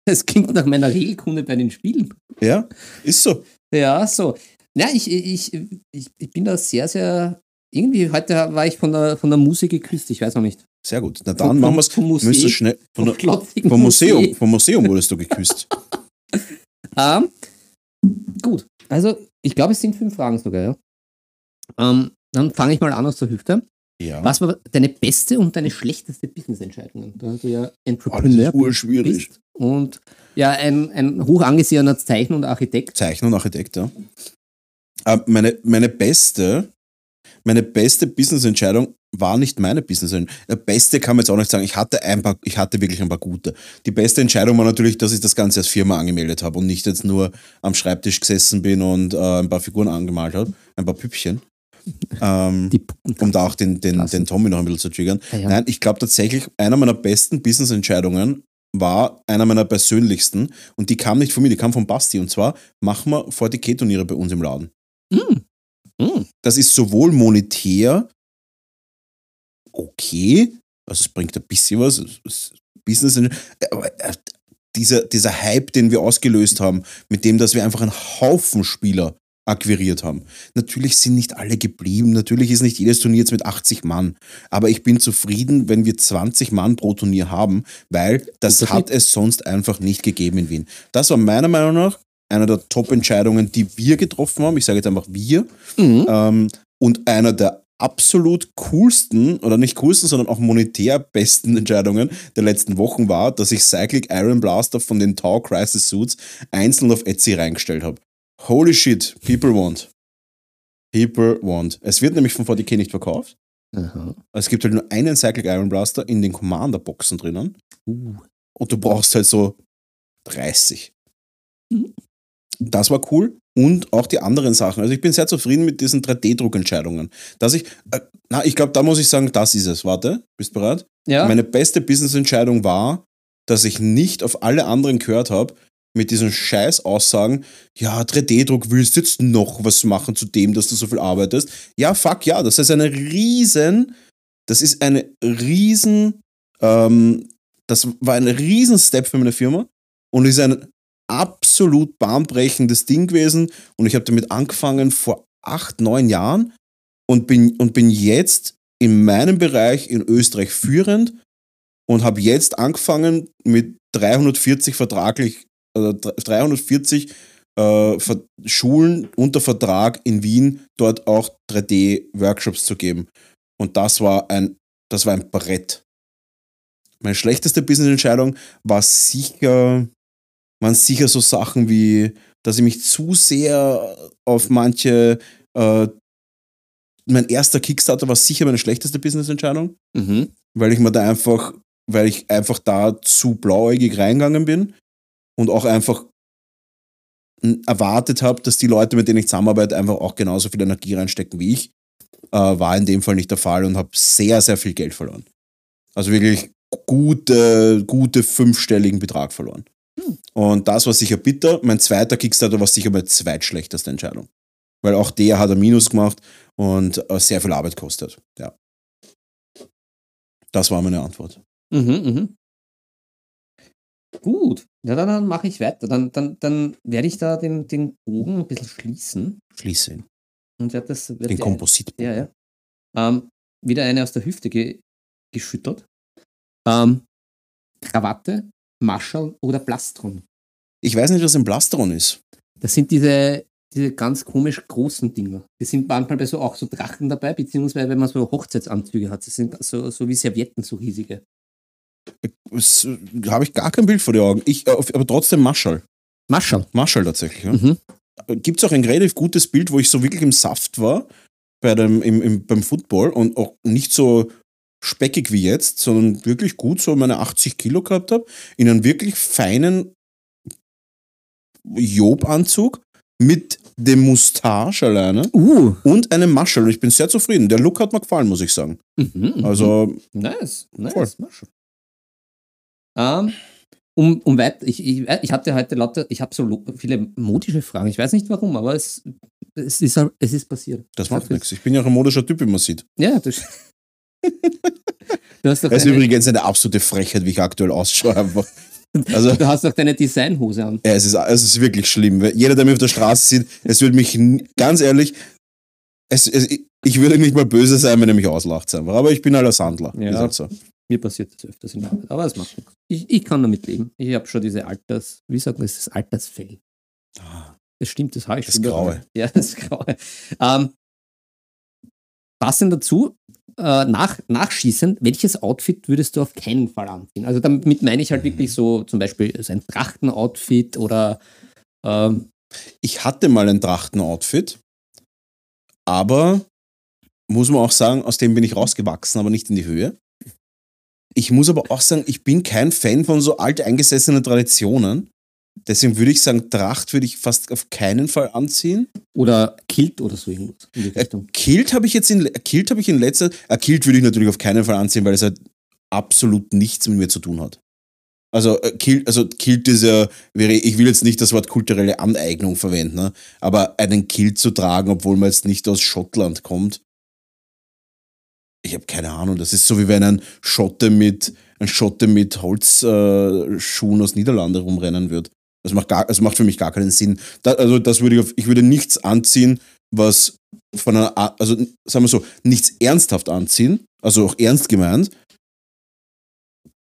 Das klingt nach meiner Regelkunde bei den Spielen. Ja, ist so. Ja, so. Ja, ich, ich, ich, ich bin da sehr, sehr. Irgendwie, heute war ich von der, von der Musik geküsst, ich weiß noch nicht. Sehr gut. Na dann machen wir es. Vom Museum. Schnell. Von der, vom Museum. Vom Museum wurdest du geküsst. Ähm, gut, also ich glaube, es sind fünf Fragen sogar, ja. Ähm, dann fange ich mal an aus der Hüfte. Ja. Was war deine beste und deine schlechteste Business-Entscheidung? Da du ja Oh, das Entrepreneur ist bist und ja ein, ein hoch angesehener Zeichner und Architekt. Zeichner und Architekt, ja. Äh, meine, meine beste, meine beste Business-Entscheidung war nicht meine Business-Entscheidung. Äh, Beste kann man jetzt auch nicht sagen. Ich hatte ein paar, ich hatte wirklich ein paar gute. Die beste Entscheidung war natürlich, dass ich das Ganze als Firma angemeldet habe und nicht jetzt nur am Schreibtisch gesessen bin und äh, ein paar Figuren angemalt habe, ein paar Püppchen. Ähm, Die um da auch den, den, den Tommy noch ein bisschen zu triggern. Ah, ja. Nein, ich glaube tatsächlich, einer meiner besten Business-Entscheidungen war einer meiner persönlichsten und die kam nicht von mir, die kam von Basti und zwar machen wir 40k-Turniere bei uns im Laden. Mm. Mm. Das ist sowohl monetär okay, also es bringt ein bisschen was, Business, aber äh, dieser, dieser Hype, den wir ausgelöst haben, mit dem, dass wir einfach einen Haufen Spieler akquiriert haben. Natürlich sind nicht alle geblieben, natürlich ist nicht jedes Turnier jetzt mit 80 Mann, aber ich bin zufrieden, wenn wir 20 Mann pro Turnier haben, weil das Guter hat es sonst einfach nicht gegeben in Wien. Das war meiner Meinung nach einer der Top-Entscheidungen, die wir getroffen haben. Ich sage jetzt einfach wir. Mhm. Ähm, und einer der absolut coolsten, oder nicht coolsten, sondern auch monetär besten Entscheidungen der letzten Wochen war, dass ich Cyclic Iron Blaster von den Tau Crisis Suits einzeln auf Etsy reingestellt habe. Holy shit, people want. People want. Es wird nämlich von 40k nicht verkauft. Aha. Es gibt halt nur einen Cyclic Iron Blaster in den Commander-Boxen drinnen. Uh. Und du brauchst halt so 30. Mhm. Das war cool. Und auch die anderen Sachen. Also ich bin sehr zufrieden mit diesen 3D-Druckentscheidungen. Dass ich, äh, na, ich glaube, da muss ich sagen, das ist es. Warte, bist du bereit? Ja. Meine beste Business-Entscheidung war, dass ich nicht auf alle anderen gehört habe, mit diesen scheiß Aussagen, ja, 3D-Druck, willst du jetzt noch was machen zu dem, dass du so viel arbeitest? Ja, fuck ja, das ist eine riesen, das ist eine riesen, ähm, das war ein riesen Step für meine Firma und ist ein absolut bahnbrechendes Ding gewesen und ich habe damit angefangen vor acht, neun Jahren und bin, und bin jetzt in meinem Bereich in Österreich führend und habe jetzt angefangen mit 340 vertraglich, äh, 340 äh, Schulen unter Vertrag in Wien dort auch 3D-Workshops zu geben. Und das war ein, das war ein Brett. Meine schlechteste Business-Entscheidung war sicher, waren sicher so Sachen wie, dass ich mich zu sehr auf manche, äh, mein erster Kickstarter war sicher meine schlechteste Business-Entscheidung, Mhm. weil ich mir da einfach, weil ich einfach da zu blauäugig reingegangen bin und auch einfach erwartet habe, dass die Leute, mit denen ich zusammenarbeite, einfach auch genauso viel Energie reinstecken wie ich. Äh, war in dem Fall nicht der Fall und habe sehr, sehr viel Geld verloren. Also wirklich gute, gute fünfstelligen Betrag verloren. Und das war sicher bitter. Mein zweiter Kickstarter war sicher meine zweitschlechteste Entscheidung. Weil auch der hat ein Minus gemacht und äh, sehr viel Arbeit kostet. Ja. Das war meine Antwort. Mhm, mhm. Gut, ja, dann, dann mache ich weiter. Dann, dann, dann werde ich da den, den Bogen ein bisschen schließen Schließe ihn. und werde das. Werd Den Komposit. Ja, ja. Ähm, wieder eine aus der Hüfte ge geschüttert. Ähm, Krawatte, Marschall oder Plastron. Ich weiß nicht, was ein Plastron ist. Das sind diese, diese ganz komisch großen Dinger. Die sind manchmal bei so auch so Drachen dabei, beziehungsweise wenn man so Hochzeitsanzüge hat. Das sind so, so wie Servietten, so riesige. Äh, habe ich gar kein Bild vor den Augen. Ich, äh, aber trotzdem Marschall. Marschall. Marschall tatsächlich. Ja. Mhm. Gibt es auch ein relativ gutes Bild, wo ich so wirklich im Saft war bei dem, im, im, beim Football und auch nicht so speckig wie jetzt, sondern wirklich gut so meine 80 Kilo gehabt habe, in einem wirklich feinen Job-Anzug mit dem Mustache alleine Uh. und einem Marschall. Und ich bin sehr zufrieden. Der Look hat mir gefallen, muss ich sagen. Mhm, mhm. Also, Nice, nice, Voll. Marshall. Ähm, um, um weit, ich, ich, ich hatte heute lauter, ich habe so viele modische Fragen. Ich weiß nicht warum, aber es, es, ist, es ist passiert. das macht nichts. Ich bin ja auch ein modischer Typ, wie man sieht. Ja, das. Du, hast doch Das ist übrigens eine absolute Frechheit, wie ich aktuell ausschaue. Einfach. Also, du hast doch deine Designhose an. Ja, es ist, es ist wirklich schlimm. Jeder, der mich auf der Straße sieht, es würde mich, ganz ehrlich, es, es, ich würde nicht mal böse sein, wenn er mich auslacht. Einfach. Aber ich bin halt ein Sandler. Ja. Halt so. Mir passiert das öfters in der Arbeit, aber es macht nichts. Ich, ich kann damit leben. Ich habe schon diese Alters, wie sagt man, das ist das Altersfell. Das stimmt, das habe ich Das schon Graue. überall. Ja, das Graue. Ähm, passend dazu, äh, nach, nachschießend, welches Outfit würdest du auf keinen Fall anziehen? Also damit meine ich halt wirklich so zum Beispiel so ein Trachtenoutfit oder ähm, Ich hatte mal ein Trachtenoutfit, aber muss man auch sagen, aus dem bin ich rausgewachsen, aber nicht in die Höhe. Ich muss aber auch sagen, ich bin kein Fan von so alteingesessenen Traditionen. Deswegen würde ich sagen, Tracht würde ich fast auf keinen Fall anziehen. oder Kilt oder so irgendwas Äh. Kilt habe ich jetzt in, Kilt habe ich in letzter, äh, Kilt würde ich natürlich auf keinen Fall anziehen, weil es halt absolut nichts mit mir zu tun hat. Also äh, Kilt, also Kilt ist ja, wäre, ich will jetzt nicht das Wort kulturelle Aneignung verwenden, ne? aber einen Kilt zu tragen, obwohl man jetzt nicht aus Schottland kommt, ich habe keine Ahnung. Das ist so wie wenn ein Schotte mit ein Schotte mit Holzschuhen äh, aus Niederlande rumrennen wird. Das macht gar, das macht für mich gar keinen Sinn. Da, also das würde ich, auf, ich würde nichts anziehen, was von einer, also sagen wir so, nichts ernsthaft anziehen, also auch ernst gemeint,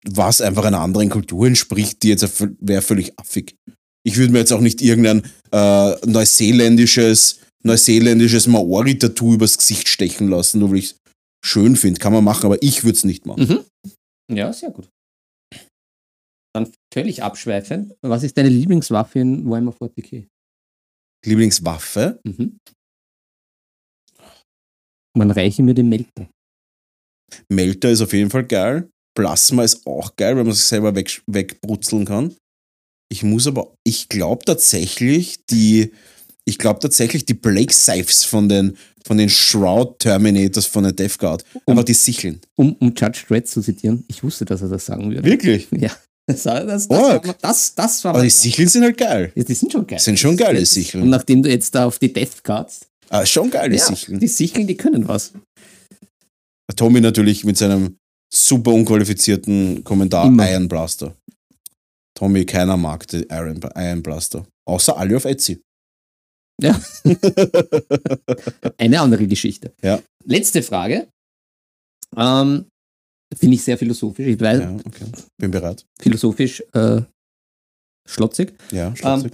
was einfach einer anderen Kultur entspricht, die jetzt wäre völlig affig. Ich würde mir jetzt auch nicht irgendein äh, neuseeländisches, neuseeländisches Maori-Tattoo übers Gesicht stechen lassen, nur weil ich es schön finde. Kann man machen, aber ich würde es nicht machen. Mhm. Ja, sehr gut. Dann völlig abschweifend. Was ist deine Lieblingswaffe in Warhammer 40k? Lieblingswaffe? Mhm. Man reiche mir den Melter. Melter ist auf jeden Fall geil. Plasma ist auch geil, weil man sich selber weg, wegbrutzeln kann. Ich muss aber, ich glaube tatsächlich, die, ich glaube tatsächlich, die Blake Scythes von den, von den Shroud Terminators von der Death Guard. Einfach die Sicheln. Um, um Judge Dredd zu zitieren, ich wusste, dass er das sagen würde. Wirklich? Ja. Das, das, das, das, das war Aber die Sicheln sind halt geil. ja, die sind schon geil. Sind schon geile Sicheln. Und nachdem du jetzt da auf die Death Guards, Ah, schon geile ja, Sicheln. die Sicheln, die können was. Tommy natürlich mit seinem super unqualifizierten Kommentar Immer. Iron Blaster. Tommy, keiner mag die Iron, Iron Blaster. Außer alle auf Etsy. Ja. Eine andere Geschichte. Ja. Letzte Frage. Ähm, Finde ich sehr philosophisch. Ich weiß, Ja, okay. Bin bereit. philosophisch äh, schlotzig. Ja, schlotzig.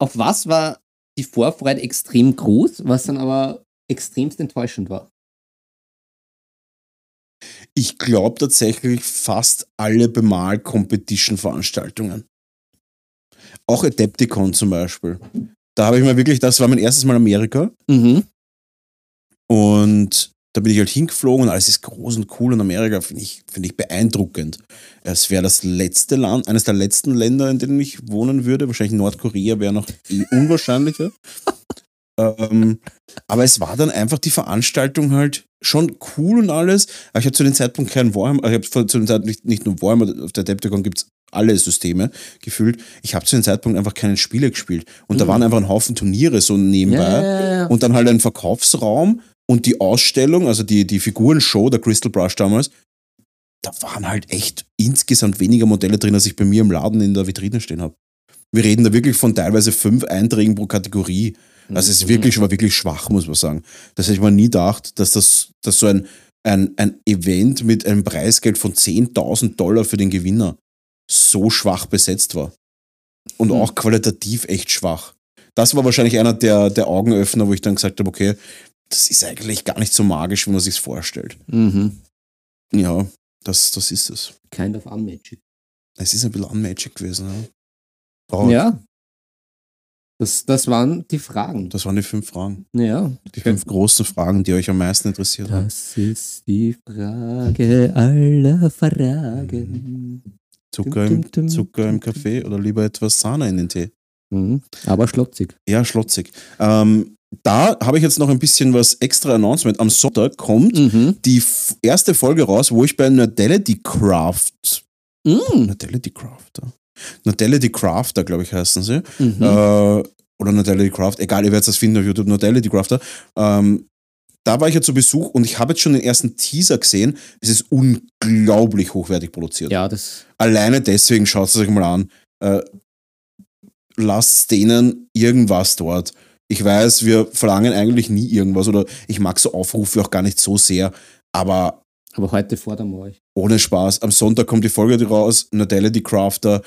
Auf was war die Vorfreude extrem groß, was dann aber extremst enttäuschend war? Ich glaube tatsächlich fast alle Bemal-Competition-Veranstaltungen. Auch Adepticon zum Beispiel. Da habe ich mir wirklich, das war mein erstes Mal Amerika Mhm. und da bin ich halt hingeflogen und alles ist groß und cool und Amerika finde ich, finde ich beeindruckend. Es wäre das letzte Land, eines der letzten Länder, in denen ich wohnen würde. Wahrscheinlich Nordkorea wäre noch eh unwahrscheinlicher. ähm, aber es war dann einfach die Veranstaltung halt schon cool und alles. Aber ich habe zu dem Zeitpunkt keinen Warhammer, ich habe zu dem Zeitpunkt nicht, nicht nur Warhammer, auf der Adepticon gibt es alle Systeme gefühlt. Ich habe zu dem Zeitpunkt einfach keine Spiele gespielt. Und da Mhm. waren einfach ein Haufen Turniere so nebenbei. Ja, ja, ja. Und dann halt ein Verkaufsraum und die Ausstellung, also die, die Figurenshow der Crystal Brush damals, da waren halt echt insgesamt weniger Modelle drin, als ich bei mir im Laden in der Vitrine stehen habe. Wir reden da wirklich von teilweise fünf Einträgen pro Kategorie. Also es ist wirklich, war wirklich schwach, muss man sagen. Das hätte ich mir nie gedacht, dass das dass so ein, ein, ein Event mit einem Preisgeld von 10.000 Dollar für den Gewinner so schwach besetzt war. Und Mhm. auch qualitativ echt schwach. Das war wahrscheinlich einer der, der Augenöffner, wo ich dann gesagt habe, okay, das ist eigentlich gar nicht so magisch, wie man sich vorstellt. Mhm. Ja, das, das ist es. Kind of unmagic. Es ist ein bisschen unmagic gewesen. Ja. Traurig. Ja. Das, das waren die Fragen. Das waren die fünf Fragen. Ja. Die fünf großen Fragen, die euch am meisten interessiert haben. Das ist die Frage aller Fragen. Zucker Dum, im, dum, dum, Zucker im Kaffee oder lieber etwas Sahne in den Tee? Mhm. Aber schlotzig. Ja, schlotzig. Ähm, da habe ich jetzt noch ein bisschen was extra Announcement. Am Sonntag kommt Mhm. die erste Folge raus, wo ich bei Nerdality Craft. Mhm. Nerdality Crafter? Nerdality Crafter, glaube ich, heißen sie. Mhm. Äh, oder Nerdality Craft, egal, ihr werdet das finden auf YouTube, Nerdality Crafter. Ähm, da war ich ja zu Besuch und ich habe jetzt schon den ersten Teaser gesehen. Es ist unglaublich hochwertig produziert. ja, das. Alleine deswegen schaut es euch mal an. Äh, lasst denen irgendwas dort. Ich weiß, wir verlangen eigentlich nie irgendwas oder ich mag so Aufrufe auch gar nicht so sehr, aber Aber heute fordern wir euch. ohne Spaß. Am Sonntag kommt die Folge raus, Nutella Crafter.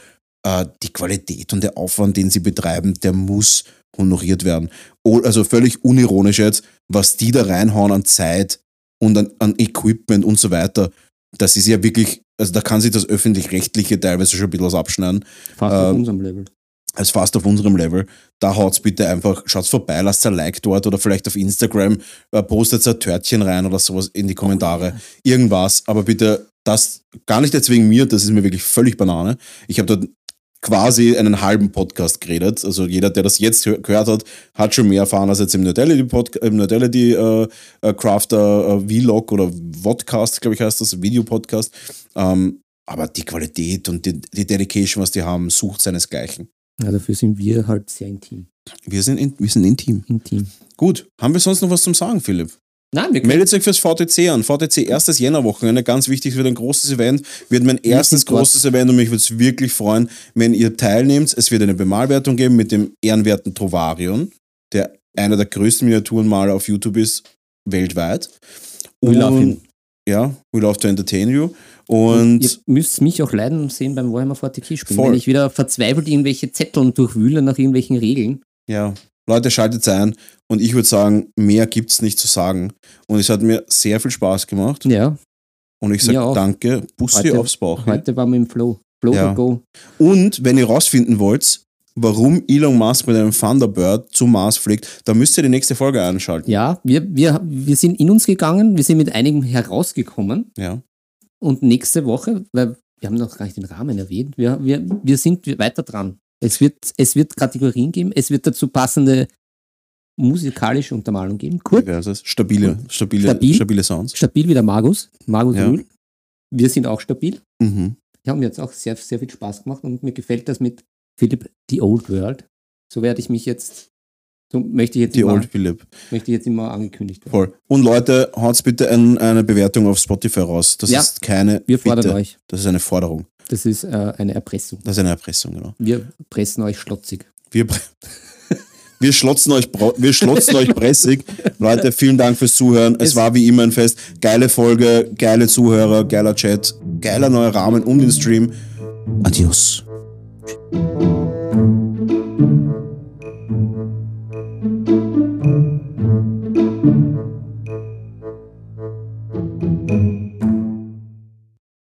Äh, die Qualität und der Aufwand, den sie betreiben, der muss honoriert werden. Also völlig unironisch jetzt, was die da reinhauen an Zeit und an, an Equipment und so weiter. Das ist ja wirklich, also da kann sich das Öffentlich-Rechtliche teilweise schon ein bisschen was abschneiden. Fast auf Ähm, unserem Level. Als fast auf unserem Level. Da haut's bitte einfach, schaut's vorbei, lasst ein Like dort oder vielleicht auf Instagram, äh, postet ein Törtchen rein oder sowas in die Kommentare. Irgendwas, aber bitte das gar nicht jetzt wegen mir, das ist mir wirklich völlig Banane. Ich habe dort quasi einen halben Podcast geredet. Also jeder, der das jetzt hö- gehört hat, hat schon mehr erfahren als jetzt im Nerdality äh, äh, Crafter äh, Vlog oder Vodcast, glaube ich heißt das, Videopodcast. Ähm, aber die Qualität und die, die Dedication, was die haben, sucht seinesgleichen. Ja, dafür sind wir halt sehr intim. Wir sind, in, wir sind intim. Intim. Gut, haben wir sonst noch was zum Sagen, Philipp? Nein, wir können. Meldet euch fürs VTC an. VTC erstes Jännerwochenende, ganz wichtig, wird ein großes Event. Wird mein erstes großes Event und mich würde es wirklich freuen, wenn ihr teilnehmt. Es wird eine Bemalwertung geben mit dem ehrenwerten Trovarion, der einer der größten Miniaturenmaler auf YouTube ist, weltweit. Und-. Ja, we love to entertain you. Und ihr müsst mich auch leiden sehen beim Warhammer 40k spielen. Voll. Wenn ich wieder verzweifelt irgendwelche Zetteln durchwühle nach irgendwelchen Regeln. Ja, Leute, schaltet ein. Und ich würde sagen, mehr gibt's nicht zu sagen. Und es hat mir sehr viel Spaß gemacht. Ja, Und ich sage danke, Bussi Heute- aufs Bauch. heute waren wir im Flow. Flow Ja. go. Und wenn ihr rausfinden wollt, warum Elon Musk mit einem Thunderbird zum Mars fliegt, dann müsst ihr die nächste Folge einschalten. Ja, wir, wir, wir sind in uns gegangen, wir sind mit einigen herausgekommen Ja. und nächste Woche, weil wir haben noch gar nicht den Rahmen erwähnt, wir, wir, wir sind weiter dran. Es wird, es wird Kategorien geben, es wird dazu passende musikalische Untermalung geben. Kurz, wäre es? Stabile, stabile, Stabil? stabile Sounds. stabil wie der Magus, Magus Ja. Rühl. Wir sind auch stabil. Mhm. Ja, mir hat es auch sehr, sehr viel Spaß gemacht und mir gefällt das mit Philipp The Old World. So werde ich mich jetzt, so möchte ich jetzt, Die immer, Old Philipp. möchte ich jetzt immer angekündigt werden. Voll. Und Leute, haut bitte ein, eine Bewertung auf Spotify raus. Das Ja. ist keine Wir fordern Bitte. euch. Das ist eine Forderung. Das ist äh, eine Erpressung. Das ist eine Erpressung, genau. Wir pressen euch schlotzig. Wir, wir schlotzen euch, wir schlotzen euch pressig. Leute, vielen Dank fürs Zuhören. Es, Es- war wie immer ein Fest. Geile Folge, geile Zuhörer, geiler Chat, geiler neuer Rahmen um den Stream. Adios. noite.